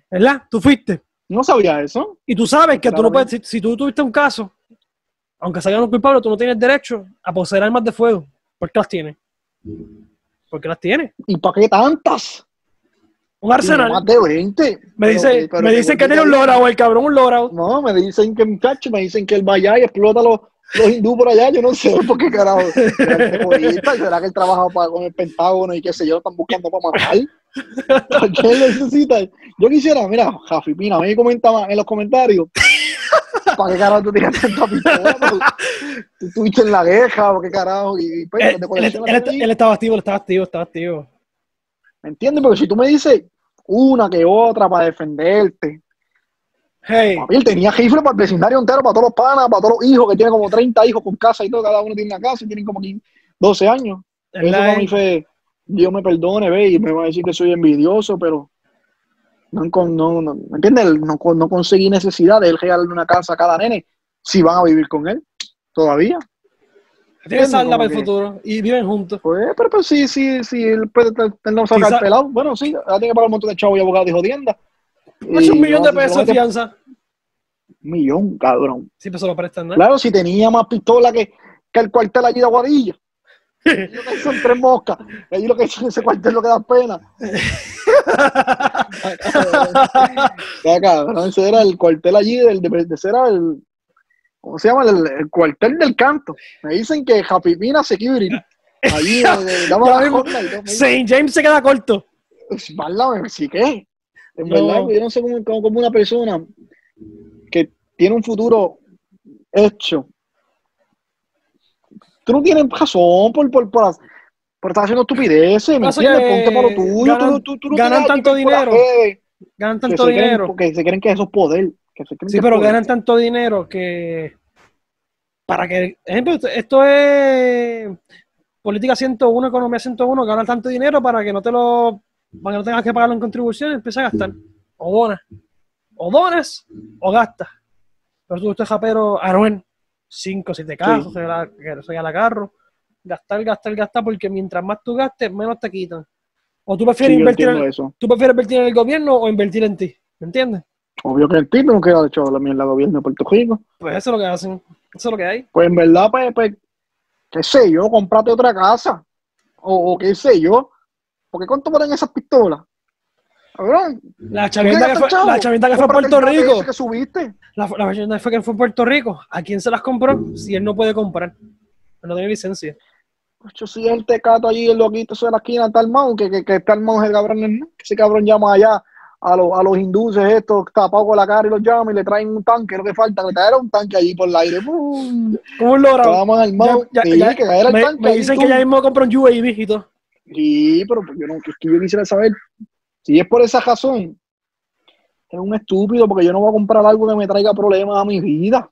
¿verdad? Tú fuiste. No sabía eso. Y tú sabes que tú no puedes, si, si tú tuviste un caso, aunque salgan los culpables, tú no tienes derecho a poseer armas de fuego. ¿Por qué las tienes? ¿Por qué las tienes? ¿Y para qué tantas? Un arsenal. Más de 20. Me dice, Pero- pero me dicen que tiene un loadout, el cabrón, un loadout. No, me dicen que, muchacho, me dicen que él va allá y explota los, los hindúes por allá. Yo no sé [LAUGHS] por qué carajo. ¿Será que él trabaja para, con el Pentágono y qué sé yo? Están buscando para matar. ¿Por [LAUGHS] qué él necesita? Yo quisiera, mira, Jafi Pina, a mí comentaba en los comentarios. [LAUGHS] ¿Para qué carajo tú tienes tanta pistola? Tú- estuviste en la guerra, ¿por qué carajo? Y, pues, Él, él- él- él estaba activo, él estaba activo, estaba activo. ¿Me entiendes? Porque si tú me dices una que otra para defenderte, Hey, Papi, él tenía rifle para el vecindario entero, para todos los panas, para todos los hijos, que tiene como 30 hijos con casa y todo, cada uno tiene una casa y tienen como 15, 12 años. Eso para mí fue, Dios me perdone, ve, y me va a decir que soy envidioso, pero no, no, no ¿me entiendes? No, no conseguí necesidad de él regalarle una casa a cada nene si van a vivir con él todavía. Tiene salda para el futuro y viven juntos. Pues, pero pues sí, sí, sí, él puede tener- sacar pelado. Bueno, sí, ahora tiene que pagar un montón de chavos y abogados y jodienda. Es un millón de pesos de fianza. Un millón, cabrón. Sí, pero se lo prestan, ¿no? Claro, si tenía más pistola que, que el cuartel allí de Aguadilla. Allí lo que son tres moscas. Allí lo que son ese cuartel lo que da pena. [LAUGHS] Ya, cabrón, ese era el cuartel allí, del, de, ese era el, ¿cómo se llama? El, el cuartel del canto. Me dicen que Japipina Security. Allí, damos la dicen, Saint James se queda corto. "Pues, válame, sí que. En No. verdad, yo no sé cómo, cómo- cómo una persona que tiene un futuro hecho. Tú no tienes razón por, por, por, por estar haciendo estupideces, ¿me entiendes? Ponte para lo tuyo. ganan- tú, tú, tú no ganan tanto dinero. fe, Ganan que tanto dinero. porque se creen que eso es poder. Que se creen Sí, que pero poder. ganan tanto dinero que para que, ejemplo, esto es política 101, economía 101, ganan tanto dinero para que no te lo, para que no tengas que pagarlo en contribuciones, empieza a gastar. O donas. O donas o gastas. Pero tú, este japero, Anuel, 5, 7 carros, se la, que se la carro. Gastar, gastar, gastar, porque mientras más tú gastes, menos te quitan. O tú prefieres Sí, invertir en, eso. tú prefieres invertir en el gobierno o invertir en ti. ¿Me entiendes? Obvio que el tipo no queda hecho la mierda gobierno de Puerto Rico. Pues eso es lo que hacen. Eso es lo que hay. Pues en verdad, pues, pues qué sé yo, comprate otra casa. O, o qué sé yo. Porque ¿cuánto valen esas pistolas? Cabrón, La ¿qué chavienda que fue, chavo? la chavienda que fue a Puerto el Rico. que subiste. La, la chavienda fue que fue a Puerto Rico. ¿A quién se las compró? Si él no puede comprar. No tiene licencia. Yo soy el tecato allí, el loquito de la esquina, está armado, que, que, que está armado ese cabrón, ¿no? que ese cabrón llama allá a, los a los hindúes estos tapados con la cara y los llama y le traen un tanque, lo que falta, que le trajeron un tanque allí por el aire. Logrado. Estábamos armados, Ya- que el tanque me dicen que ya mismo compró un UAV y todo. Sí, pero pues yo no, es que yo quisiera saber, si es por esa razón, es un estúpido, porque yo no voy a comprar algo que me traiga problemas a mi vida.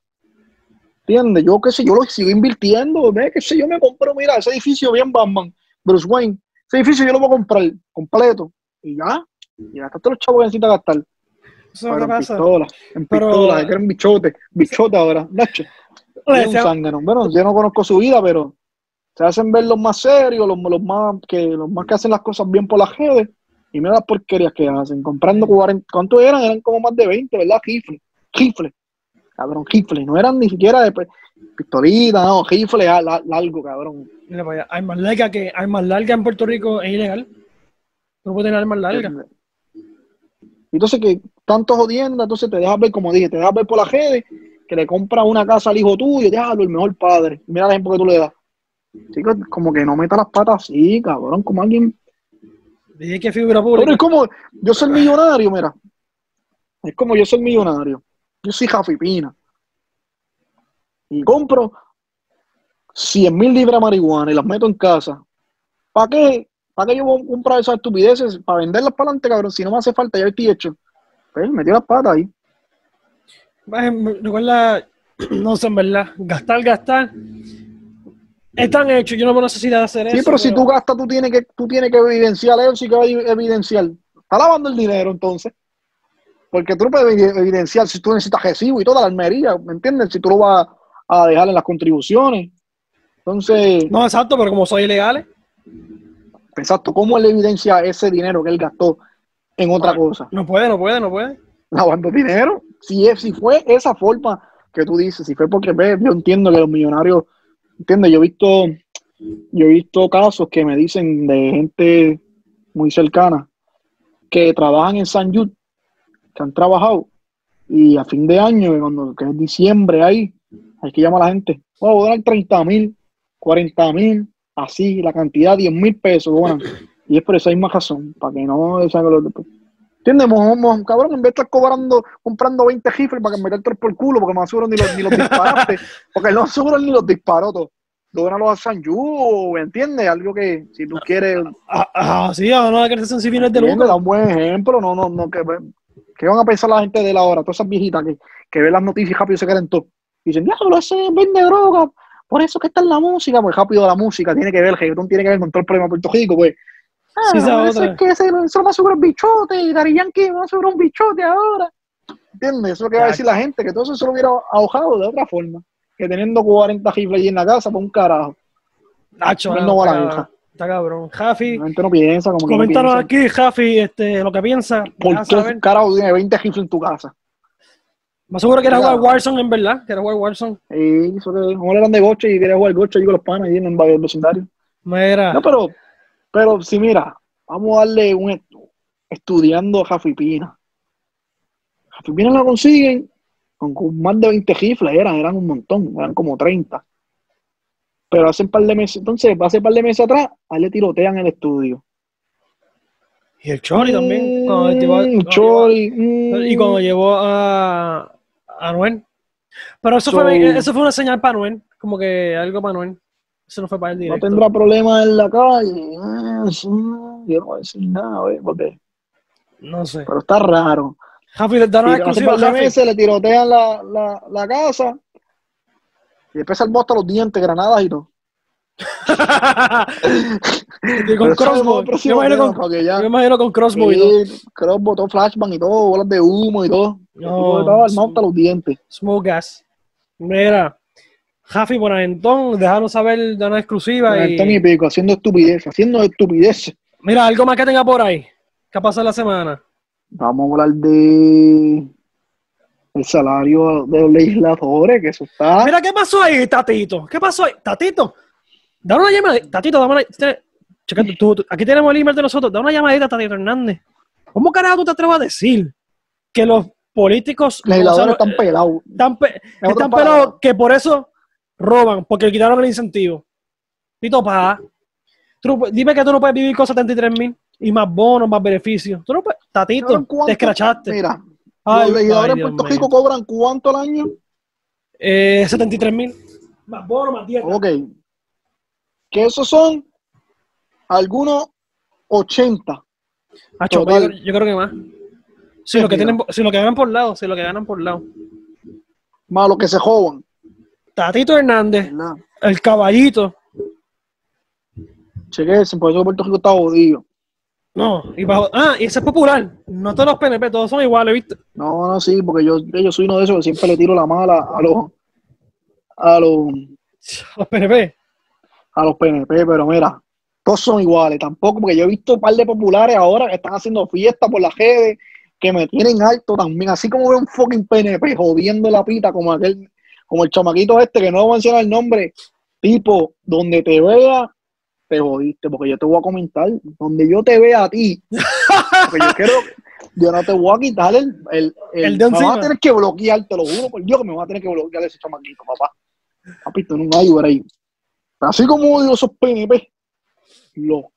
¿Entiendes? Yo qué sé, yo lo sigo invirtiendo, ve qué sé, yo me compro, mira, ese edificio bien Batman, Bruce Wayne, ese edificio yo lo voy a comprar completo, y ya, y gastaste los chavos que necesitas gastar. Eso es Pero en pasa. pistola, en Pero- pistola, que eran bichotes, bichote ahora, Nacho. Un. Bueno, yo no conozco su vida, pero se hacen ver los más serios, los, los más que los más que hacen las cosas bien por las redes. Y mira las porquerías que hacen, comprando 40, ¿cuántos eran? Eran como más de 20, ¿verdad? Rifle, rifle, cabrón, rifle, no eran ni siquiera de pistolita, no, rifle la- largo, cabrón. Mira para allá. Armas largas que armas largas en Puerto Rico es ilegal. No puede tener armas largas. Entonces que tanto jodienda, entonces te dejas ver, como dije, te dejas ver por las redes, que le compra una casa al hijo tuyo, déjalo, el mejor padre. Mira el ejemplo que tú le das. Chicos, como que no meta las patas así, cabrón, como alguien Dije que figura Pero pública. es como yo soy millonario, mira. Es como yo soy millonario. Yo soy Jafipina. Y compro 100 mil libras de marihuana y las meto en casa. ¿Para qué? ¿Para qué yo voy a comprar esas estupideces? Para venderlas para adelante, cabrón. Si no me hace falta, ya estoy hecho. Pues metió las patas ahí. Recuerda, [CLEARS THROAT] no sé, en verdad, gastar, gastar. Están hechos, yo no tengo necesidad de hacer Sí, eso. pero si tú gastas, tú tienes que, tú tienes que evidenciar eso, sí que va a evidenciar. Está lavando el dinero entonces. Porque tú no puedes evi- evidenciar si tú necesitas recibo y toda la almería, ¿me entiendes? Si tú lo vas a dejar en las contribuciones. Entonces, No, exacto, pero como soy ilegal, exacto, ¿cómo él evidencia ese dinero que él gastó en otra cosa? no puede, no puede, no puede. Lavando dinero. Si, es, si fue esa forma que tú dices, si fue porque ve, yo entiendo que los millonarios, ¿entiendes? Yo he visto, yo he visto casos que me dicen de gente muy cercana que trabajan en San Jude, que han trabajado, y a fin de año, cuando que es diciembre ahí, hay que llamar a la gente, oh, voy a dar 30 mil, 40 mil, así, la cantidad, 10 mil pesos, bueno, y es por esa misma razón, para que no se haga los ¿Entiendes? Mo- mo- cabrón, en vez de estar cobrando, comprando 20 rifles para que me meterte por el culo, porque no aseguran ni los, ni los disparaste, [LAUGHS] porque no aseguran ni los disparotos. Dónalos a San Yu, ¿entiendes? Algo que si tú quieres, Ah, ah, sí, ahora que ser sin fines de ¿entiendes? Da lucro. un buen ejemplo, no, no, no, que, que van a pensar la gente de la hora, todas esas viejitas que, que ven las noticias y rápido se quieren todo. Dicen, diablo, ese vende droga, por eso que está en la música, pues rápido la música tiene que ver, el reggaetón tiene que ver con todo el problema de Puerto Rico, pues. Ah, Sí, esa eso es que ese, eso más seguro es bichote, y Dari Yankee va a seguro un bichote ahora. ¿Entiendes? Eso es lo que va a decir la gente, que todo eso se lo hubiera ahogado de otra forma, que teniendo 40 rifles ahí en la casa, por un carajo. Nacho, No, no va la está, vieja. está cabrón. Jafi, La gente no piensa como no coméntanos piensa. aquí, Jafi, este, lo que piensa. ¿Por qué saber. carajo tiene 20 rifles en tu casa? Más seguro que era jugar Warzone, en verdad. Que era jugar Warzone. Y eso que como eran de goche y quería jugar goche ahí con los panas ahí en el vecindario. Mira. No, pero, pero si mira, vamos a darle un estu- estudiando a Jafi Pina. Jafi Pina lo consiguen con, con más de 20 rifles, eran, eran un montón, eran como 30. Pero hace un par de meses, entonces, hace un par de meses atrás, a él le tirotean el estudio. Y el Chori también. Cuando Mm, cuando Chori, llevó- mm. Y cuando llevó a, a. Pero eso, So- fue, eso fue una señal para Noel. Como que algo para Noel. No fue para el no directo. tendrá problemas en la calle. Sí, Yo no voy a decir nada, güey, porque, No sé. pero está raro. Jafi, Y meses le tirotean la, la, la casa y después salvó hasta los dientes, granadas y todo. [LAUGHS] Y con crossbow. Yo me imagino con, porque ya- yo me imagino con crossbow y todo. Crossbow, todo flashbang y todo, bolas de humo y todo. No, estaba armado hasta los dientes. Smoke gas. Mira. Jafi, entonces, dejaron saber de una exclusiva. Y... Antonio y Pico, haciendo estupidez, haciendo estupidez. Mira, algo más que tenga por ahí. ¿Qué ha pasado la semana? Vamos a hablar de el salario de los legisladores, que eso está. Mira, ¿qué pasó ahí, Tatito? ¿Qué pasó ahí? Tatito, da una llamadita. Tatito, dame una. te- Checa, tú- tú- aquí tenemos el email de nosotros. Da una llamadita a Tatito Hernández. ¿Cómo carajo tú te atreves a decir que los políticos legisladores o sea, están pelados. están, pe- pelados que por eso roban, porque le quitaron el incentivo? Tito Pa, tú dime que tú no puedes vivir con 73 mil y más bonos, más beneficios. Tú no puedes, Tatito, te escrachaste. Mira, Ay, los legisladores en Puerto. Rico cobran cuánto al año? Eh, 73 mil. Más bonos, más dieta. Ok. Que esos son algunos 80. Acho, Total. yo, creo- yo creo que más. Si lo que tienen, si lo que ganan por lado, si lo que ganan por lado. Más los que se jodan. Tatito Hernández, el caballito. Chequense, por eso Puerto Rico está jodido. No, y bajo. Ah, y ese es popular. No todos los PNP, todos son iguales, ¿viste? No, no, sí, porque yo, yo soy uno de esos que siempre le tiro la mala a los a los Los PNP. a los PNP, pero mira, todos son iguales, tampoco, porque yo he visto un par de populares ahora que están haciendo fiestas por las redes, que me tienen alto también, así como veo un fucking PNP jodiendo la pita, como aquel, como el chamaquito este, que no voy a mencionar el nombre, tipo, donde te vea, te jodiste, porque yo te voy a comentar, donde yo te vea a ti, porque yo quiero, yo no te voy a quitar el, el, el, El de me vas a tener que bloquear, te lo juro por Dios que me vas a tener que bloquear ese chamaquito, papá. Papi, tú no hay por ahí. Así como odio esos PNP, lo,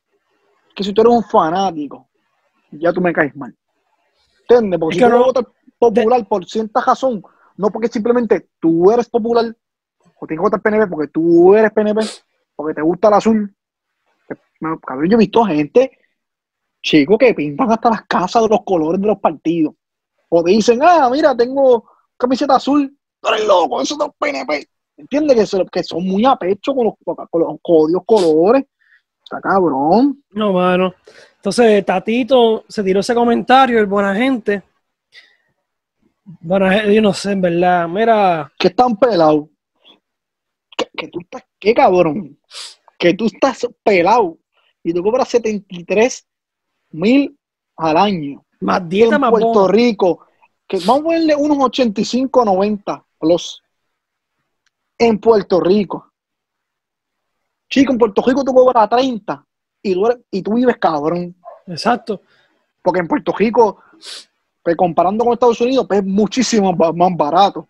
que si tú eres un fanático, ya tú me caes mal. ¿Entiendes? Porque Es si que tú no- votas popular por cierta razón, no porque simplemente tú eres popular, o tienes que votar PNP porque tú eres PNP, porque te gusta el azul, cabrón, yo he visto gente, chicos, que pintan hasta las casas de los colores de los partidos. O dicen, ah, mira, tengo camiseta azul, tú eres loco, eso es PNP. ¿Entiendes? Que, son muy a pecho con los, con los códigos colores. Está cabrón. No, mano. Entonces, Tatito se tiró ese comentario, el buena gente. Gente, yo no sé, en verdad. Mira, Que están pelados. Que, que tú estás, qué cabrón. Que tú estás pelado. Y tú cobras 73 mil al año. más dieta, en más Puerto bono. Rico, que vamos a ponerle unos 85, 90 plus en Puerto Rico. Chico, en Puerto Rico tú cobras 30 y tú, eres- y tú vives cabrón. Exacto. Porque en Puerto Rico, pues, comparando con Estados Unidos, pues, es muchísimo más barato.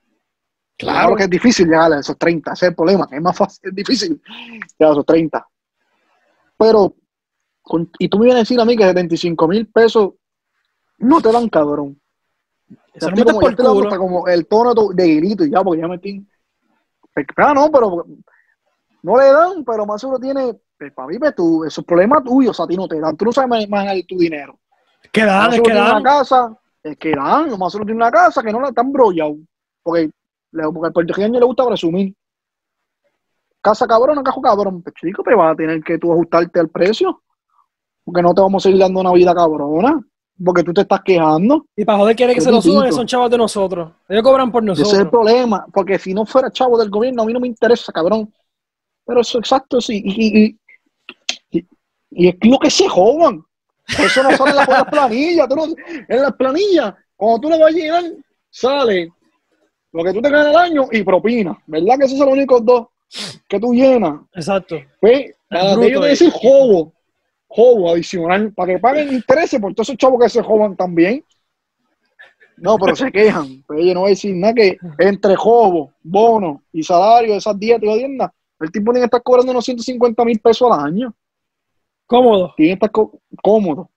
Claro que es difícil llegar a esos 30, ese es el problema, es más fácil, es difícil llegar a esos 30. Pero, con- y tú me vienes a decir a mí que 75 mil pesos no te dan cabrón. Eso como, por ya estoy dando culo. hasta como el tono to- de grito y ya, porque ya me estoy... Pues, Ah, no, pero no le dan, pero más uno tiene, pues, para mí, pues, tú, eso es problema tuyo, o sea, a ti no te dan, tú no sabes mane- manejar tu dinero. Que dan, es que tiene dan. una casa, es que dan, lo más uno tiene una casa que no la están brollado, porque, porque al puertorriqueño le gusta presumir. Casa cabrón, cajo cabrón, pues chico, pues vas a tener que tú ajustarte al precio, porque no te vamos a seguir dando una vida cabrona, porque tú te estás quejando. Y para joder quiere que se lo suban, son chavos de nosotros. Ellos cobran por Ese es el nosotros. problema, porque si no fuera chavo del gobierno, a mí no me interesa, cabrón. Pero eso exacto, sí. Y, y, y, y es lo que se jodan. Eso no sale en las, en las [LAUGHS] planillas. tú no- en las planillas, cuando tú le vas a llenar, sale lo que tú te ganas al año y propina. ¿Verdad que esos son los únicos dos que tú llenas? Exacto. Pues, para bruto, ellos eh. decir jobo, jobo adicional, para que paguen intereses por todos esos chavos que se jodan también. No, pero se quejan. [LAUGHS] Pues ella no va a decir nada que entre jobo, bono y salario esas dietas y jodiendas, el tipo tiene que estar cobrando unos 150 mil pesos al año. Cómodo. Tiene que estar cómodo.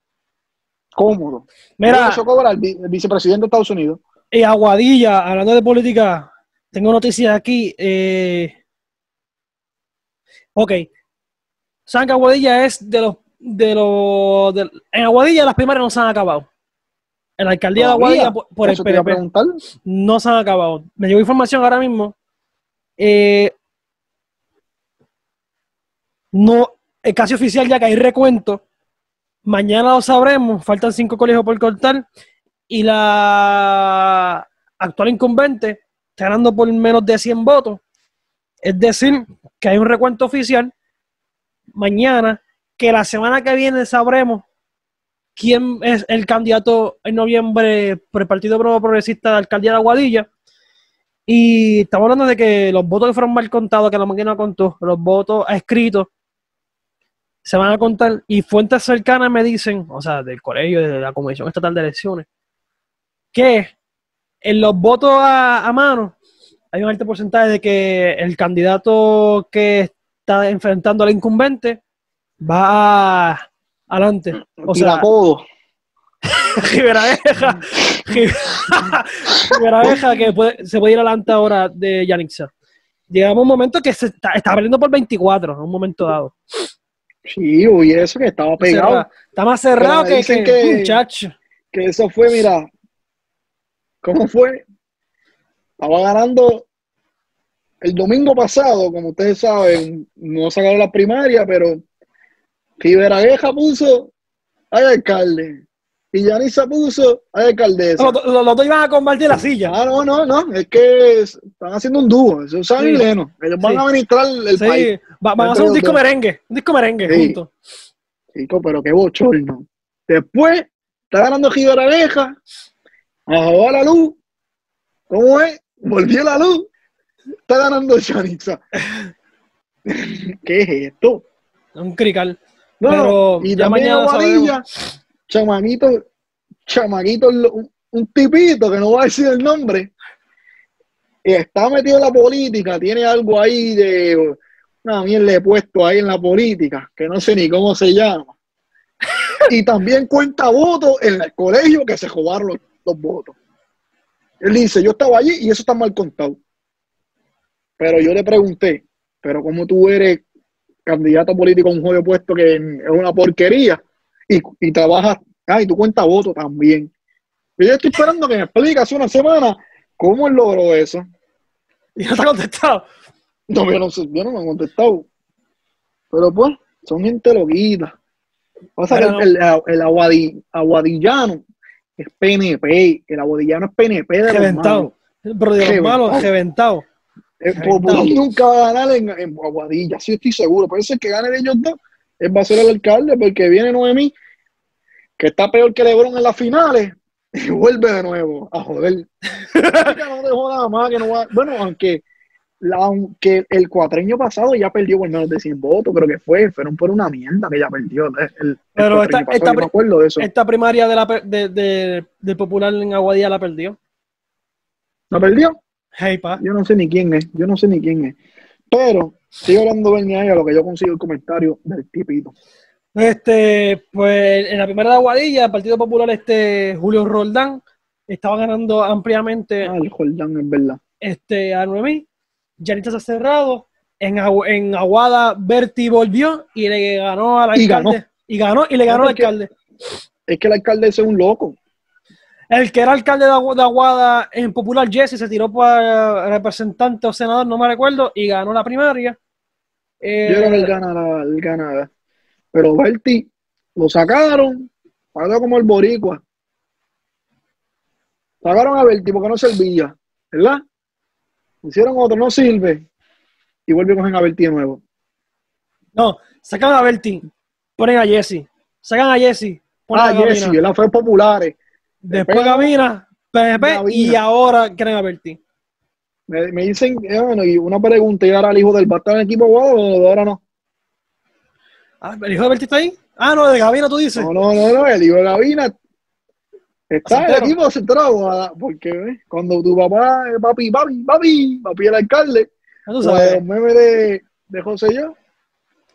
Cómodo. Mira, Eso cobra el, vi- el vicepresidente de Estados Unidos. y Aguadilla, hablando de política, tengo noticias aquí. Eh... Ok. Que Aguadilla es de los. De los de- en Aguadilla las primarias no se han acabado. En la alcaldía de. Aguadilla, por, por el PNP, preguntar. no se han acabado. Me llegó información ahora mismo. Eh, no, es casi oficial ya que hay recuento. Mañana lo sabremos. Faltan cinco colegios por cortar. Y la actual incumbente está ganando por menos de 100 votos. Es decir, que hay un recuento oficial mañana, que la semana que viene sabremos quién es el candidato en noviembre por el Partido Pro Progresista de la Alcaldía de Aguadilla. Y estamos hablando de que los votos que fueron mal contados, que la máquina contó, los votos escritos, se van a contar. Y fuentes cercanas me dicen, o sea, del colegio, de la Comisión Estatal de Elecciones, que en los votos a, a mano hay un alto porcentaje de que el candidato que está enfrentando al incumbente va a- adelante. O sea, Tiracodo. [LAUGHS] Rivera Vieja, [LAUGHS] Rivera Vieja que puede- se puede ir adelante ahora de Yanixa. Llegamos a un momento que se está, está perdiendo por 24, en un momento dado. Sí, y eso que estaba pegado. Está más cerrado que, que, que- muchacho. que eso fue, mira, ¿cómo fue? Estaba ganando el domingo pasado, como ustedes saben, no sacaron la primaria, pero Rivera Vieja puso ay alcalde y Yanisa puso ay alcaldesa. Los, dos iban a compartir la silla. Ah, no, no, no, es que es- están haciendo un dúo, eso es y Leno. Ellos van Sí. a administrar el Sí, país. va- van a hacer un disco merengue. Un disco merengue Sí. juntos. Chico, pero qué bochorno. Después, está ganando Rivera Vieja, bajó la luz. ¿Cómo es? Volvió la luz. Está ganando Yanitza. [LAUGHS] ¿Qué es esto? Un crical. No, Pero y ya también mañana chamaquito, chamaquito, un, tipito que no voy a decir el nombre, está metido en la política, tiene algo ahí de una mierda de puesto ahí en la política, que no sé ni cómo se llama. Y también cuenta votos en el colegio que se robaron los, votos. Él dice, yo estaba allí y eso está mal contado. Pero yo le pregunté, pero como tú eres candidato político a un joyo puesto que es una porquería y, y trabajas, ah, y tú cuentas votos también. Y yo estoy esperando que me explique hace una semana cómo él logró eso. [LAUGHS] Y no te ha contestado. No, yo no sé, yo no me han contestado. Pero pues, son gente loquita. Pasa Pero que el, el, el aguadi- aguadillano es PNP, el aguadillano es PNP de los Reventado. malos. Pero de los Reventado. malos, reventado. El Reventado. Nunca va a ganar en, en Aguadilla, sí estoy seguro. Puede ser que gane de ellos dos. Él va a ser el alcalde porque viene Noemí, que está peor que Lebron en las finales, y vuelve de nuevo a joder. [LAUGHS] No dejó nada más, que no va- Bueno, aunque, la- aunque el cuatreño pasado ya perdió por menos de 100 votos, creo que fue, fueron por una mierda que ya perdió. El, el Pero esta- pasado, esta yo me pri- acuerdo de eso. Esta primaria de la, de, de- popular en Aguadilla la perdió. ¿No perdió? Hey, pa. Yo no sé ni quién es, yo no sé ni quién es. Pero sigo hablando Bernie a lo que yo consigo el comentario del tipito. Este, pues en la primera de Aguadilla, el Partido Popular, este Julio Roldán, estaba ganando ampliamente Ah, el Jordán es verdad. este, a Noemí. Yanita se ha cerrado. En, Agu- en Aguada, Berti volvió y le ganó al Y alcalde. ganó. Y ganó, y le ganó al alcalde. Es que el alcalde ese es un loco. El que era alcalde de Agu- de Aguada en Popular, Jesse, se tiró para representante o senador, no me recuerdo, y ganó la primaria. Eh, Yo creo que él gana, la- él gana. Pero Berti lo sacaron, pagó como el boricua. Sacaron a Berti porque no servía, ¿verdad? Hicieron otro, no sirve. Y vuelve a coger a Berti de nuevo. No, sacan a Berti, ponen a Jesse. Sacan a Jesse, ponen Ah, a. Jesse, él fue populares. Después Gabina, PNP, y ahora quieren a Berti. Me, me dicen, eh, bueno, y una pregunta, ¿y ahora el hijo del estar en el equipo guau o ahora no? Ah, ¿El hijo de Berti está ahí? Ah, no, de Gabina tú dices. No, no, no, no, el hijo de Gavina está en el equipo centrado, ah, porque eh, cuando tu papá, eh, papi, papi, papi, papi el alcalde, Ya tú o sabes. el meme de, de José yo,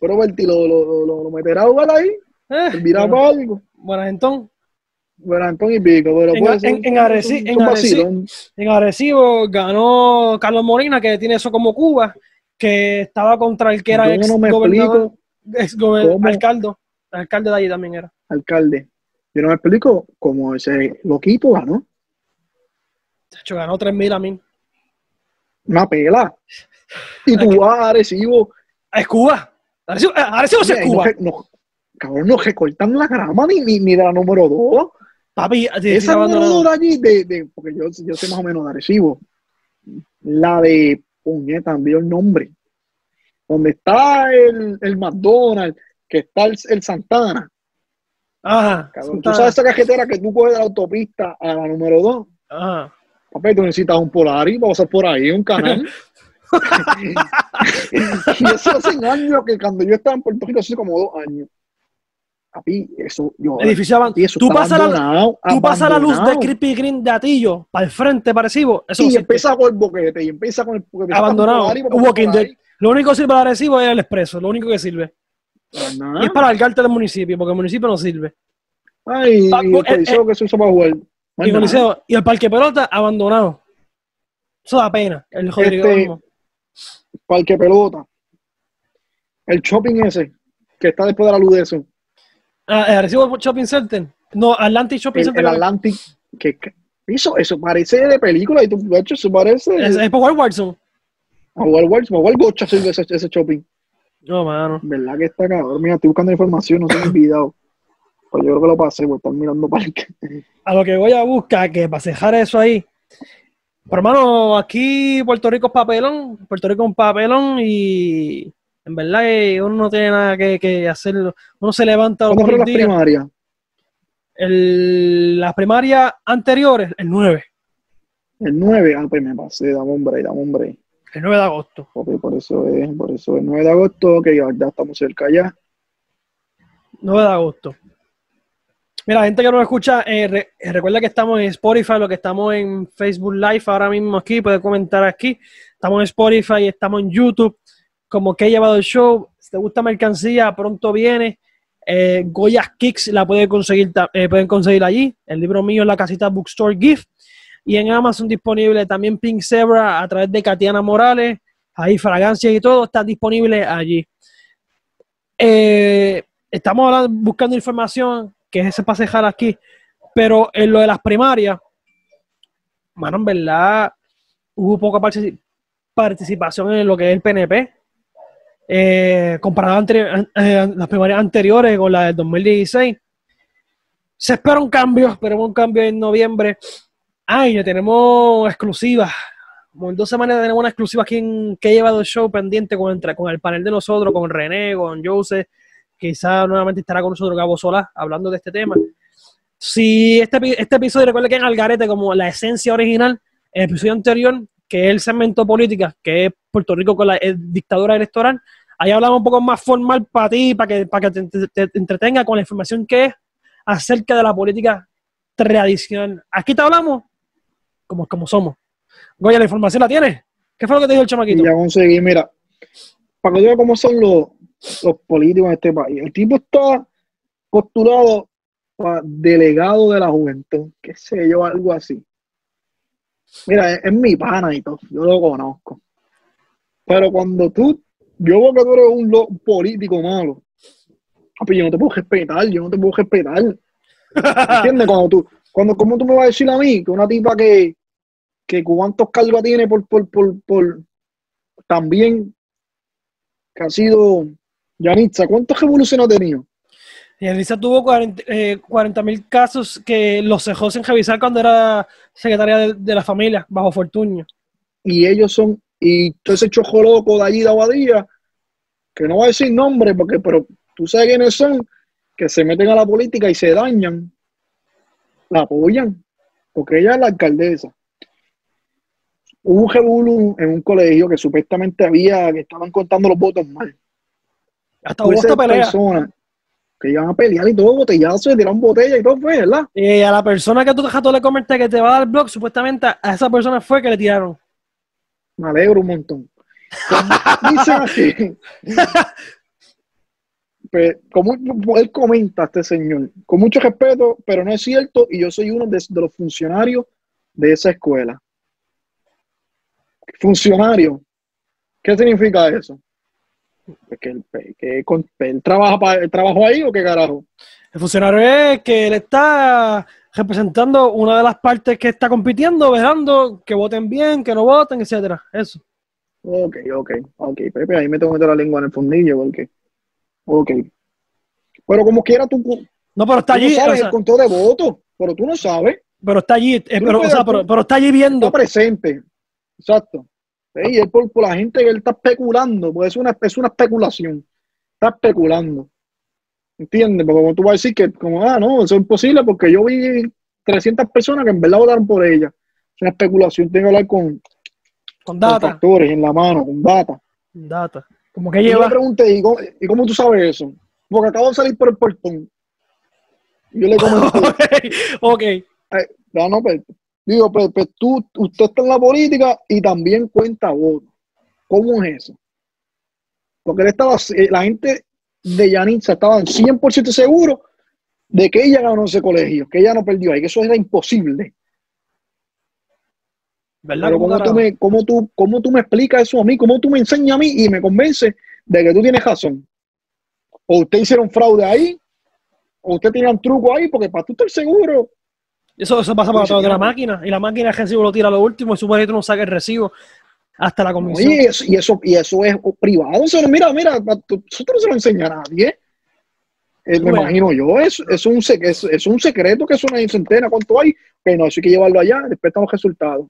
pero Berti lo, lo, lo, lo- lo meterá a jugar ahí, Eh, servirá bueno, para algo, bueno, entonces, bueno, Antonio y Pico, pero En- puede ser en- en un- Arecibo ganó Carlos Molina, que tiene eso como Cuba, que estaba contra el que era Yo ex no me gobernador, ex gober- alcalde, alcalde de allí también era. alcalde, yo no me explico cómo ese loquito ganó, Chacho, ganó 3.000 a mí. una pela, y tú vas a Arecibo, Es Cuba. Arecibo, eh, Arecibo es no Cuba. no- cabrón, no recortan la grama ni, ni, ni de la número dos. Papi, Esa de allí, de, de- porque yo, yo sé más o menos de Arecibo. La de, puñeta, también el nombre. Donde está el, el McDonald's, que está el, el Santana. Ajá. Cabrón, Santana. tú sabes esa cajetera que tú coges de la autopista a la número dos. Ajá. Papi, tú necesitas un Polaris para pasar por ahí, un canal. [LAUGHS] [LAUGHS] y eso hace años que cuando yo estaba en Puerto Rico, hace como dos años. Papi, eso, yo, Edificio aban- papi, eso Tú está pasas la, abandonado, tú pasas la luz de. Creepy Green de Atillo para el frente, para Arecibo. Eso y empieza con el boquete y empieza con el empieza Abandonado. Walking Dead. Lo único que sirve para Arecibo es el expreso. Lo único que sirve. Y es para alcarte del municipio, porque el municipio no sirve. Ay, Ah, y pues, el eh, coliseo que se usa para jugar. Y, el nada. Coliseo- y el Parque Pelota abandonado. Eso da pena. El Rodrigo Este-. Parque pelota. El shopping ese, que está después de la luz de eso. Ah, el Arecibo Shopping Center. No, Atlantic Shopping El, Center. el Atlantic. Que, que- eso, eso parece de película y tú, de hecho, eso parece. Es, es por Walt Watson. A jugar Wars, a jugar Gocha sirve ese, ese shopping. No, mano. ¿Verdad que está cabrón? Mira, estoy buscando información, no se me ha olvidado. Pues yo creo que lo pasé, voy a estar mirando parque. A lo que voy a buscar, que para cejar eso ahí. Pero hermano, aquí Puerto Rico es papelón. Puerto Rico es un papelón y en verdad que uno no tiene nada que, que hacer. Uno se levanta ¿Cuándo fueron las primarias? El- las primarias anteriores, el 9. El 9, ah, pues me pasé, dame un break, dame un break. El 9 de agosto. Ok, por eso es, por eso es 9 de agosto, que ya, estamos cerca ya. 9 de agosto. Mira, gente que nos escucha, eh, re- eh, recuerda que estamos en Spotify, lo que estamos en Facebook Live ahora mismo aquí, puede comentar aquí. Estamos en Spotify, estamos en YouTube, como que he llevado el show. Si te gusta mercancía, pronto viene. Eh, Goya's Kicks la pueden conseguir, eh, pueden conseguir allí. El libro mío en la casita Bookstore Gift. Y en Amazon disponible también Pink Zebra a través de Katiana Morales. Ahí fragancias y todo está disponible allí. eh, estamos buscando información que se pase dejar aquí, pero en lo de las primarias, mano, en verdad, hubo poca participación en lo que es el PNP. Eh, comparado a eh, las primarias anteriores con la del 2016. Se espera un cambio, esperemos un cambio en noviembre. Ay, ya tenemos exclusivas. Como en dos semanas tenemos una exclusiva aquí en que ha llevado el show pendiente con, con el panel de nosotros, con René, con Jose. Quizá nuevamente estará con nosotros Gabo Sola hablando de este tema. Si este, este episodio recuerda que en Algarete, como la esencia original, el episodio anterior, que es el segmento política, que es Puerto Rico con la dictadura electoral, ahí hablamos un poco más formal para ti, para que, para que te, entretenga con la información que es acerca de la política tradicional. Aquí te hablamos como, como somos. Goya, ¿la información la tienes? ¿Qué fue lo que te dijo el chamaquito? Ya conseguí, mira, para que veas cómo son los, los políticos en este país. El tipo está postulado para delegado de la juventud, qué sé yo, algo así. Mira, es, mi pana y todo, yo lo conozco. Pero cuando tú, yo veo que tú eres un, político malo, pues yo no te puedo respetar, yo no te puedo respetar. ¿Entiendes? Cuando tú, cuando, ¿cómo tú me vas a decir a mí que una tipa que, que cuántos cargos tiene por, por, por, por también que ha sido Yanitza, ¿cuántos revoluciones ha tenido? Yanitza tuvo 40 eh, mil casos que los dejó sin revisar cuando era secretaria de, la familia, bajo Fortunio. Y ellos son, y todo ese chojo loco de allí de Abadía, que no va a decir nombre, porque, pero tú sabes quiénes son, que se meten a la política y se dañan, la apoyan, porque ella es la alcaldesa. Hubo un revolú en un colegio que supuestamente había, que estaban contando los votos mal. Hasta hubo esta pelea. que iban a pelear y todo, botellazo, y tiraron botella y todo fue, ¿verdad? Y a la persona que tú dejaste le comenté que te va a dar blog, supuestamente a esa persona fue que le tiraron. Me alegro un montón. Dicen así. Pues, como él comenta, este señor, con mucho respeto, pero no es cierto, y yo soy uno de los funcionarios de esa escuela funcionario. ¿Qué significa eso? ¿Que él, que él trabaja para el trabajo ahí o qué carajo? El funcionario es que él está representando una de las partes que está compitiendo, velando que voten bien, que no voten, etcétera. Eso. Ok, ok, ok. Pepe, ahí me tengo que meter la lengua en el fundillo porque. Ok. Pero como quiera tú. No, pero está allí. sabes el conteo de votos, pero tú no sabes. Pero está allí, eh, pero, o sea, pero, pero, está allí viendo. Está presente. Exacto. Y es por, la gente que él está especulando, pues es una, es una especulación. Está especulando. ¿Entiendes? Porque como tú vas a decir que, como, ah, no, eso es imposible porque yo vi 300 personas que en verdad votaron por ella. Es una especulación, tengo que hablar con, con data. factores en la mano, con data. Data. Como que lleva. Yo le pregunté, ¿y cómo, ¿y cómo, tú sabes eso? Porque acabo de salir por el portón. Y yo le [LAUGHS] comenté. ok. okay. no, no, pero pues, Digo, pues, pues, tú, usted está en la política y también cuenta votos. ¿Cómo es eso? Porque él estaba, eh, la gente de Yanitza estaban 100% seguros de que ella ganó ese colegio, que ella no perdió ahí, que eso era imposible. ¿Verdad? Pero ¿cómo tú, me, cómo, tú, ¿cómo tú me explicas eso a mí? ¿Cómo tú me enseñas a mí y me convences de que tú tienes razón? O usted hicieron fraude ahí, o usted tiene un truco ahí, porque para tú estar seguro eso, eso pasa por través de la máquina. Y la máquina el recibo lo tira a lo último y que tú no saques el recibo hasta la comisión. y, eso, y, eso, es privado. mira, mira, nosotros no se lo enseña a nadie. Eh, me imagino yo, es, es, un, es, es un secreto que es una centena. ¿Cuánto hay? Que no, eso hay que llevarlo allá, después estamos resultados.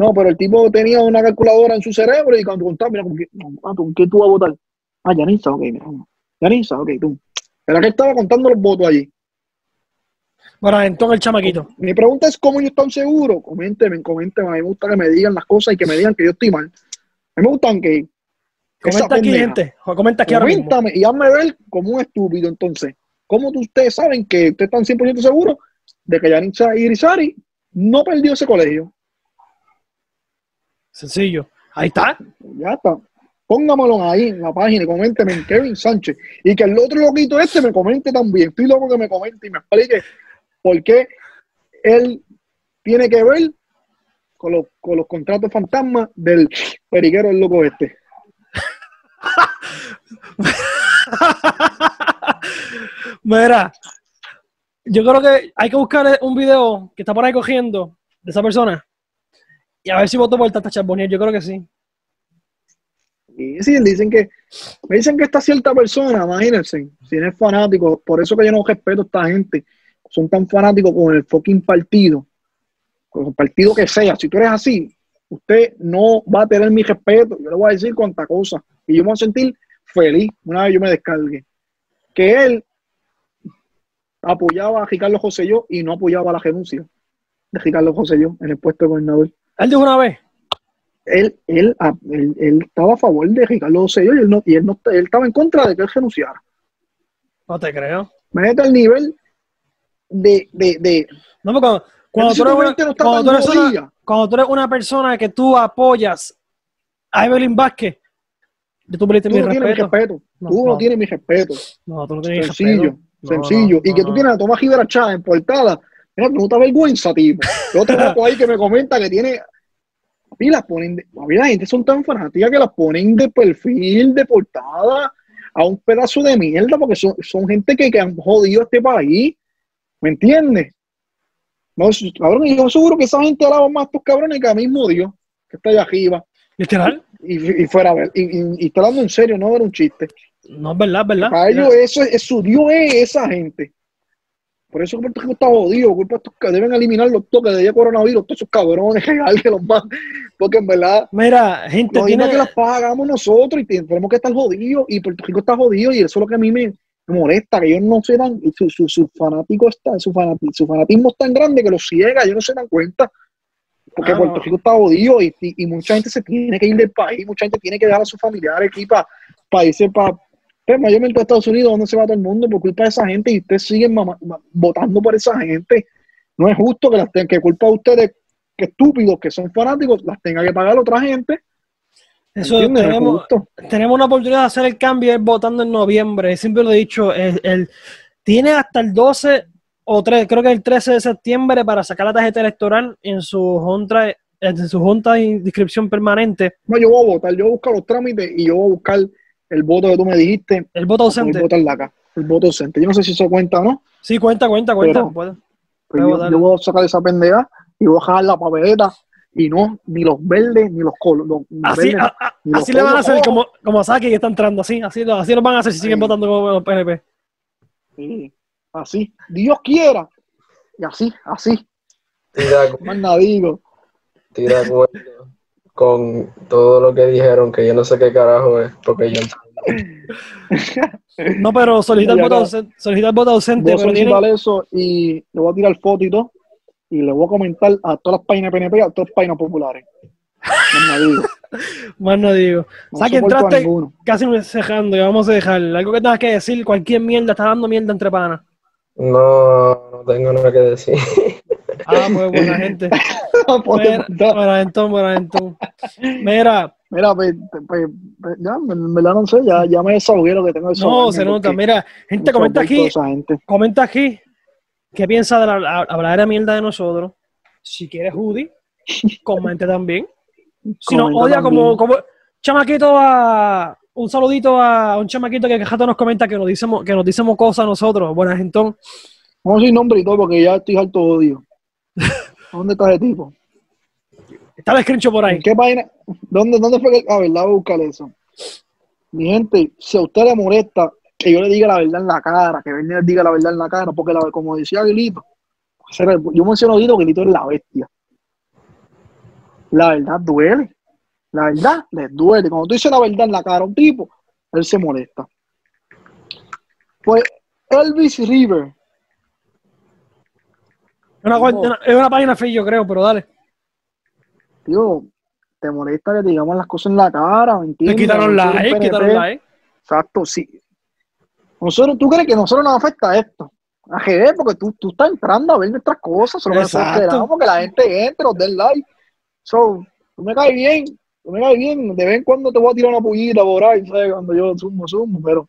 No, pero el tipo tenía una calculadora en su cerebro y cuando contaba, mira, ¿con qué, ¿con qué tú vas a votar? Ah, Yanisa, ok, mira. Yanisa, ok, tú. Pero que estaba contando los votos allí. Bueno, entonces el chamaquito. Mi pregunta es cómo yo estoy seguro. Coménteme, coménteme. A mí me gusta que me digan las cosas y que me digan que yo estoy mal. A mí me gustan que. Comenta aquí, gente. Comenta aquí Coméntame y hazme ver como un estúpido. Entonces, ¿cómo ustedes saben que ustedes están 100% seguros de que Yanitza Irizari no perdió ese colegio? Sencillo. Ahí está. Ya está. Póngamelo ahí en la página y coménteme Kevin Sánchez. Y que el otro loquito este me comente también. Estoy loco que me comente y me explique porque él tiene que ver con los, con los contratos fantasmas del periquero del loco este. [LAUGHS] Mira, yo creo que hay que buscar un video que está por ahí cogiendo de esa persona y a ver si voto por Tata Charbonnier. Yo creo que sí. Y sí, dicen que, me dicen que esta cierta persona, imagínense, si no es fanático, por eso que yo no respeto a esta gente, son tan fanáticos con el fucking partido, con el partido que sea. Si tú eres así, usted no va a tener mi respeto. Yo le voy a decir cuánta cosa. Y yo me voy a sentir feliz una vez yo me descargue. Que él apoyaba a Ricardo José yo y no apoyaba la renuncia de Ricardo José yo en el puesto de gobernador. Él dijo una vez. Él, él, él, él estaba a favor de Ricardo José y él, no, y él, no, él estaba en contra de que él renunciara. No te creo. Imagínate el nivel de... de, de no, porque cuando, cuando, tú eres una, cuando, tú eres una, cuando tú eres una persona que tú apoyas a Evelyn Vázquez, tú tú mi no respeto. Tienes mi respeto. No, tú no, no. tienes mi respeto. No, tú no tienes Sencillo, respeto. No, sencillo. no, y que no, tú tienes a Tomás Rivera Chávez en portada. No te vergüenza, tipo. Yo otro [LAUGHS] loco ahí que me comenta que tiene. Y las ponen. De, a mí la gente son tan fanáticas que las ponen de perfil, de portada, a un pedazo de mierda, porque son, son gente que, que han jodido este país. ¿Me entiendes? No, cabrón, yo seguro que esa gente alaba más estos cabrones que a mismo Dios, que está allá arriba. ¿Literal? Y, y fuera a ver. Y, y, y está hablando en serio, no era un chiste. No, es verdad, es verdad. Para ellos eso es, es su Dios es esa gente. Por eso Puerto Rico está jodido, culpa estos que deben eliminar los toques de coronavirus, todos esos cabrones [LAUGHS] que los más, porque en verdad Mira, gente los tiene que las pagamos nosotros y tenemos que estar jodidos y Puerto Rico está jodido y eso es lo que a mí me, molesta, que ellos no se dan, su, su, su fanático está, su, fanatismo, su fanatismo es tan grande que los ciega, ellos no se dan cuenta. Porque Ah, Puerto. Rico está jodido y, y, y mucha gente se tiene que ir del país, mucha gente tiene que dejar a sus familiares aquí para irse para pues, mayormente a Estados Unidos, donde se va todo el mundo por culpa de esa gente y ustedes siguen votando por esa gente. No es justo que las tengan que culpa a ustedes, que estúpidos, que son fanáticos, las tenga que pagar otra gente. Eso. No es tenemos, tenemos una oportunidad de hacer el cambio votando en noviembre. Siempre lo he dicho, el, el- tiene hasta el 12 o 3, creo que el 13 de septiembre para sacar la tarjeta electoral en su junta, en su junta de inscripción permanente. No, yo voy a votar, yo voy a buscar los trámites y yo voy a buscar el voto que tú me dijiste. El voto ausente. El voto en la acá, el voto ausente. Yo no sé si eso cuenta o no, Sí, cuenta, cuenta, cuenta. Pero- a yo, voy a sacar esa pendeja y voy a jalar la papeleta y no, ni los verdes, ni los colores. Así, a- a- así le van a hacer como, como a Saki que está entrando, así, así, lo- así lo van a hacer si siguen votando como los PNP. Sí, así. Dios quiera. Y así, así. Acu- Más nada digo. acuerdo con todo lo que dijeron, que yo no sé qué carajo es, porque yo No, pero solicita el Ya, voto ya. ausente, solicita el voto ausente, Voy a pero tienen- solicitar eso y le voy a tirar foto y todo. Y le voy a comentar a todas las páginas PNP y a todas las páginas populares. Más nada digo. [LAUGHS] más no digo. No Saki, soporto a entraste casi cejando y vamos a dejar. Algo que tengas que decir, cualquier mierda, está dando mierda entre panas. no, no tengo nada que decir. Ah, pues buena gente. [LAUGHS] Ponte Mira, buena entonces, buena entonces. Mira, Mira, pues, pues, pues, ya, en verdad no sé, ya, ya me desahogué lo que tengo que no, se nota. Mira, gente, comenta aquí, gente. comenta aquí qué piensa de la, de mierda de nosotros. Si quieres Judy, [LAUGHS] comente también. Si no, odia también. como, como chamaquito a un saludito a un chamaquito que Cajato nos comenta que nos dicemos, que nos dicemos cosas a nosotros. Buena gente. Vamos decir nombre y todo porque ya estoy de odio. [LAUGHS] ¿Dónde está ese tipo? Está el screenshot por ahí. ¿En qué página? ¿Dónde, dónde fue que.? A ver, la voy a buscar eso. Mi gente, si a usted le molesta que yo le diga la verdad en la cara, que Bernie le diga la verdad en la cara, porque la, como decía Guilito, yo menciono a Guilito que Guilito es la bestia. La verdad duele. La verdad les duele. Cuando tú dices la verdad en la cara a un tipo, él se molesta. Pues Elvis River, una, cuenta- una- es una página fea, yo creo, pero dale. tío, te molesta que te digamos las cosas en la cara, ¿me Te quitaron la E, quitaron la E. Exacto, sí. Nosotros, ¿Tú crees que a nosotros nos afecta esto? A GB, porque tú, tú estás entrando a ver nuestras cosas, solo que nosotros Exacto. esperamos que la gente entre, nos den like. So, tú me caes bien, tú me caes bien. De vez en cuando te voy a tirar una pullita por ahí, ¿sabes? Cuando yo sumo, sumo, pero.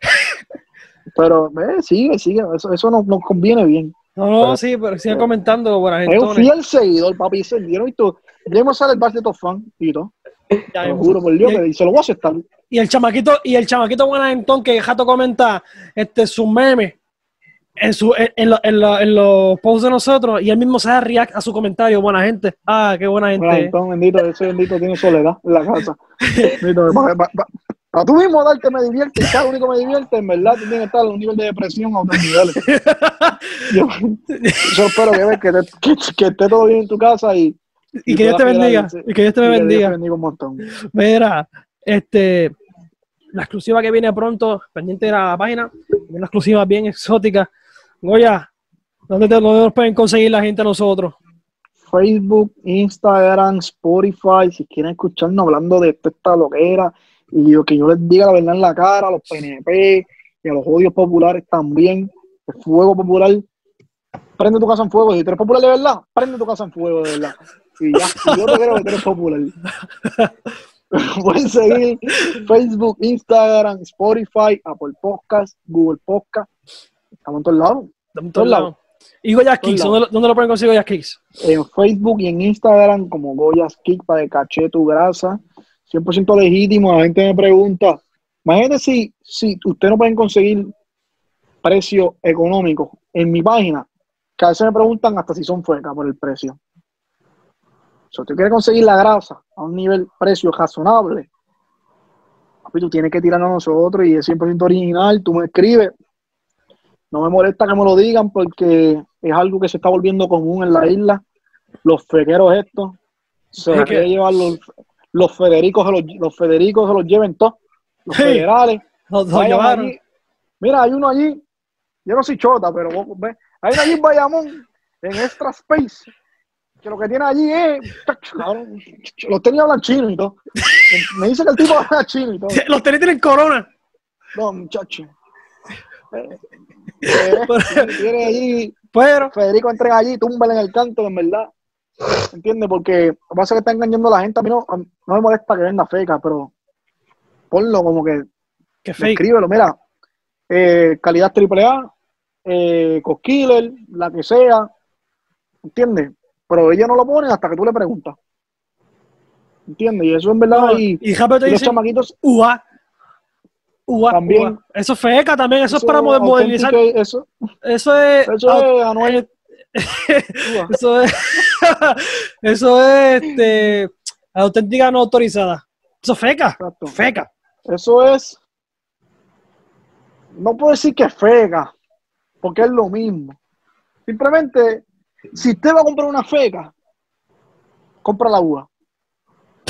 [LAUGHS] Pero, eh, sigue, sigue, eso, eso nos, nos conviene bien. No, no, sí, pero sigue comentando, buena Es un gente. fiel seguidor, papi. Se dieron y todo. Me sale el bar de top fan y todo. Ya, Te lo juro por Dios, y, que se lo voy a aceptar. y el chamaquito, y el chamaquito buena gente que Jato comenta este sus memes en, su, en, en lo- en lo- en los posts de nosotros y él mismo se da react a su comentario. Buena gente. Ah, qué buena gente. Bueno, entonces, bendito, ese bendito tiene soledad en la casa. [LAUGHS] Bendito, pa- pa- pa- Para tú mismo darte me divierte, cada lo único que me divierte, en verdad, tú tienes que estar a un nivel de depresión a otros niveles. [LAUGHS] Yo, yo espero que, que, te- que, que esté todo bien en tu casa y, y que Dios te bendiga. Y que Dios te que bendiga. bendiga un montón. Mira, este, la exclusiva que viene pronto, pendiente de la página, una exclusiva bien exótica. Goya, ¿dónde, te, dónde nos pueden conseguir la gente a nosotros? Facebook, Instagram, Spotify, si quieren escucharnos hablando de esta loquera, y yo, que yo les diga la verdad en la cara a los PNP y a los odios populares también, el fuego popular, prende tu casa en fuego, si tú eres popular de verdad, prende tu casa en fuego de verdad, y ya, yo te creo que tú eres popular. [LAUGHS] Pueden seguir Facebook, Instagram, Spotify, Apple Podcast, Google Podcast, estamos en todos lados. De todos Todos lados. Y Goya Todos Kicks. ¿dónde, lo- dónde lo pueden conseguir Goya Kicks? en Facebook y en Instagram como Goyas Kick para de caché tu grasa. 100% legítimo. La gente me pregunta, imagínate si, si ustedes no pueden conseguir precio económico en mi página, que a veces me preguntan hasta si son fuecas por el precio. Si usted quiere conseguir la grasa a un nivel precio razonable, papi, tú tienes que tirarnos a nosotros y es 100% original. Tú me escribes. No me molesta que me lo digan porque es algo que se está volviendo común en la isla. Los fequeros estos se Es que- llevar los, los Federicos, se los, los Federicos se los lleven todos. Los Sí. federales. Los, los llevaron. allí. Mira, hay uno allí. Yo no soy chota, pero vos ves. Hay uno allí en Bayamón, en Extra Space, que lo que tiene allí es. Los tenis hablan chino y todo. Me dice que el tipo habla chino y todo. Los tenis tienen corona. No, muchacho. [LAUGHS] Eh, eh, tiene allí. Pero, Federico entrega allí, túmbale en el canto, en verdad. ¿Entiendes? Porque lo que pasa es que está engañando a la gente. A mí no, a mí no me molesta que venda feca, pero ponlo como que que escríbelo, mira, eh, calidad AAA, eh, Coskiller, la que sea, ¿entiendes? Pero ellos no lo ponen hasta que tú le preguntas. ¿Entiendes? Y eso en verdad, No, y, y te y los chamaquitos, UA. UA, También. Eso es feca también, eso, es para modernizar. Eso, Eso es. eso es Anuel. Uva. [LAUGHS] Eso es. [LAUGHS] eso es este, auténtica no autorizada. Eso es feca. Exacto. Feca. Eso es. No puedo decir que es feca, porque es lo mismo. Simplemente, si usted va a comprar una feca, compra la uva.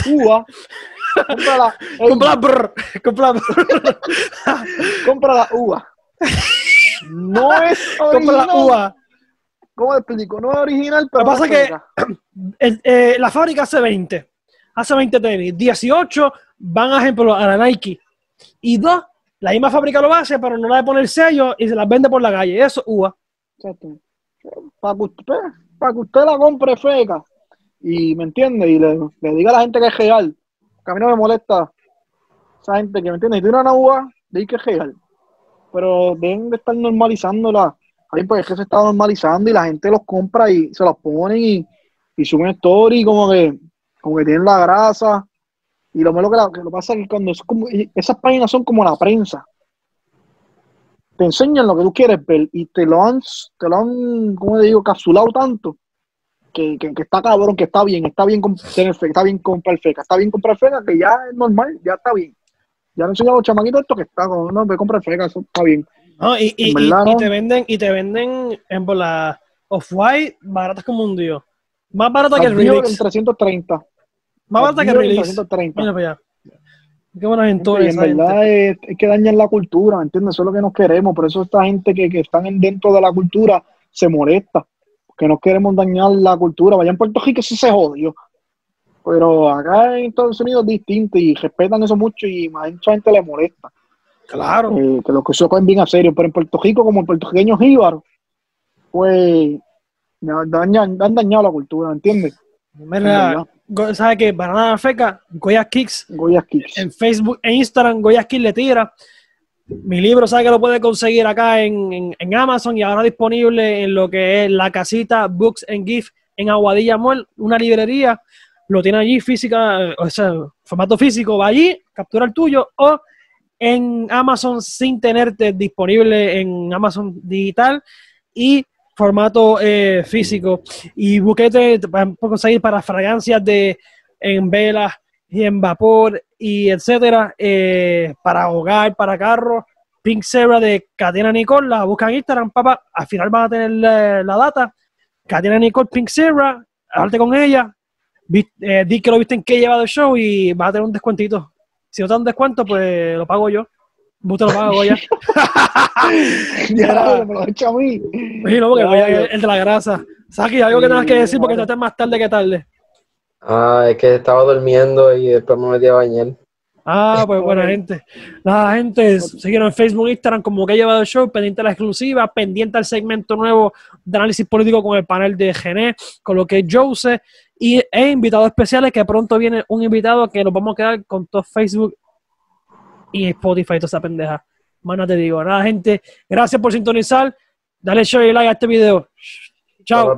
Uva, compra la, Compra la brr, compra la brr, [LAUGHS] compra la uva. No es compra la uva. ¿Cómo te explico? No es original, pero Lo que pasa es que-. [CLEARS THROAT] El- eh, la fábrica hace 20. Hace 20 tenis. 18 van, a ejemplo, a la Nike. Y dos, la misma fábrica lo hace, pero no le pone el sello y se las vende por la calle. Eso, UA. Exacto. Para que, usted, para que usted la compre feca y me entiende y le, le diga a la gente que es real. Que a mí no me molesta esa gente que me entiende. Si tiene una uva, di que es real. Pero deben de estar normalizándola. Ahí pues es que se está normalizando y la gente los compra y se los ponen y, y suben story como que, como que tienen la grasa. Y lo malo que, la- lo pasa es que cuando es como, esas páginas son como la prensa te enseñan lo que tú quieres ver y te lo han, te lo han, ¿cómo te digo?, capsulado tanto que, que, que está cabrón, que está bien, está bien tener feca, está bien comprar feca, está bien comprar feca, que ya es normal, ya está bien. Ya le enseñan a los chamaquitos esto que está con, no, ve comprar feca, eso está bien. No, y, y- y- y te venden, y te venden en por la Off-White baratas como un dios. Más barata que el Dior en Relix. 330. Más barata que el Relix. 330. Mira para allá. Qué buena Y gente. en verdad es, es que dañan la cultura, ¿me ¿entiendes? Eso es lo que nos queremos. Por eso esta gente que, que están en- dentro de la cultura se molesta. Que no queremos dañar la cultura. Vaya en Puerto Rico, eso se jodió. Pero acá en Estados Unidos es distinto y respetan eso mucho y a mucha gente le molesta. Claro. eh, que los que se cogen bien a serio. Pero en Puerto Rico, como el puertorriqueño jíbaro, pues dañan, han dañado la cultura, ¿me entiendes? Mira, ¿sabes qué? Banana Feca, Goya Kicks, Goya Kicks. en Facebook e Instagram, Goya Kicks le tira. Mi libro, ¿sabes que lo puede conseguir acá en, en- en Amazon y ahora disponible en lo que es la casita Books and Gift en Aguadilla Mall, una librería. Lo tiene allí física, eh, o sea, formato físico, va allí, captura el tuyo o en Amazon sin tenerte disponible en Amazon digital y formato eh, físico. Y buquete para conseguir para fragancias de en velas y en vapor y etcétera, eh, para hogar, para carro. Pink Zebra de Catena Nicole, la buscan en Instagram, papá. Al final van a tener la, data. Catena Nicole, Pink Zebra, hablarte con ella. Eh, di que lo viste en que lleva del show y vas a tener un descuentito. Si no te dan un descuento, pues lo pago yo. Vos te lo pago [LAUGHS] ya. Ya, [LAUGHS] me lo he hecho a mí. Sí, no, porque Ya, voy a- ya. el de la grasa. Saki, algo que tengas que decir porque trate más tarde que tarde. Ah, es que estaba durmiendo y después me metí a bañar. Ah, pues buena gente. Nada, gente, síguenos en Facebook, Instagram, como que ha llevado el show, pendiente a la exclusiva, pendiente al segmento nuevo de análisis político con el panel de Gené, con lo que es Jose, y e invitados especiales, que pronto viene un invitado que nos vamos a quedar con todo Facebook y Spotify, toda esa pendeja. Más te digo. Nada, gente, gracias por sintonizar. Dale share y like a este video. Chao.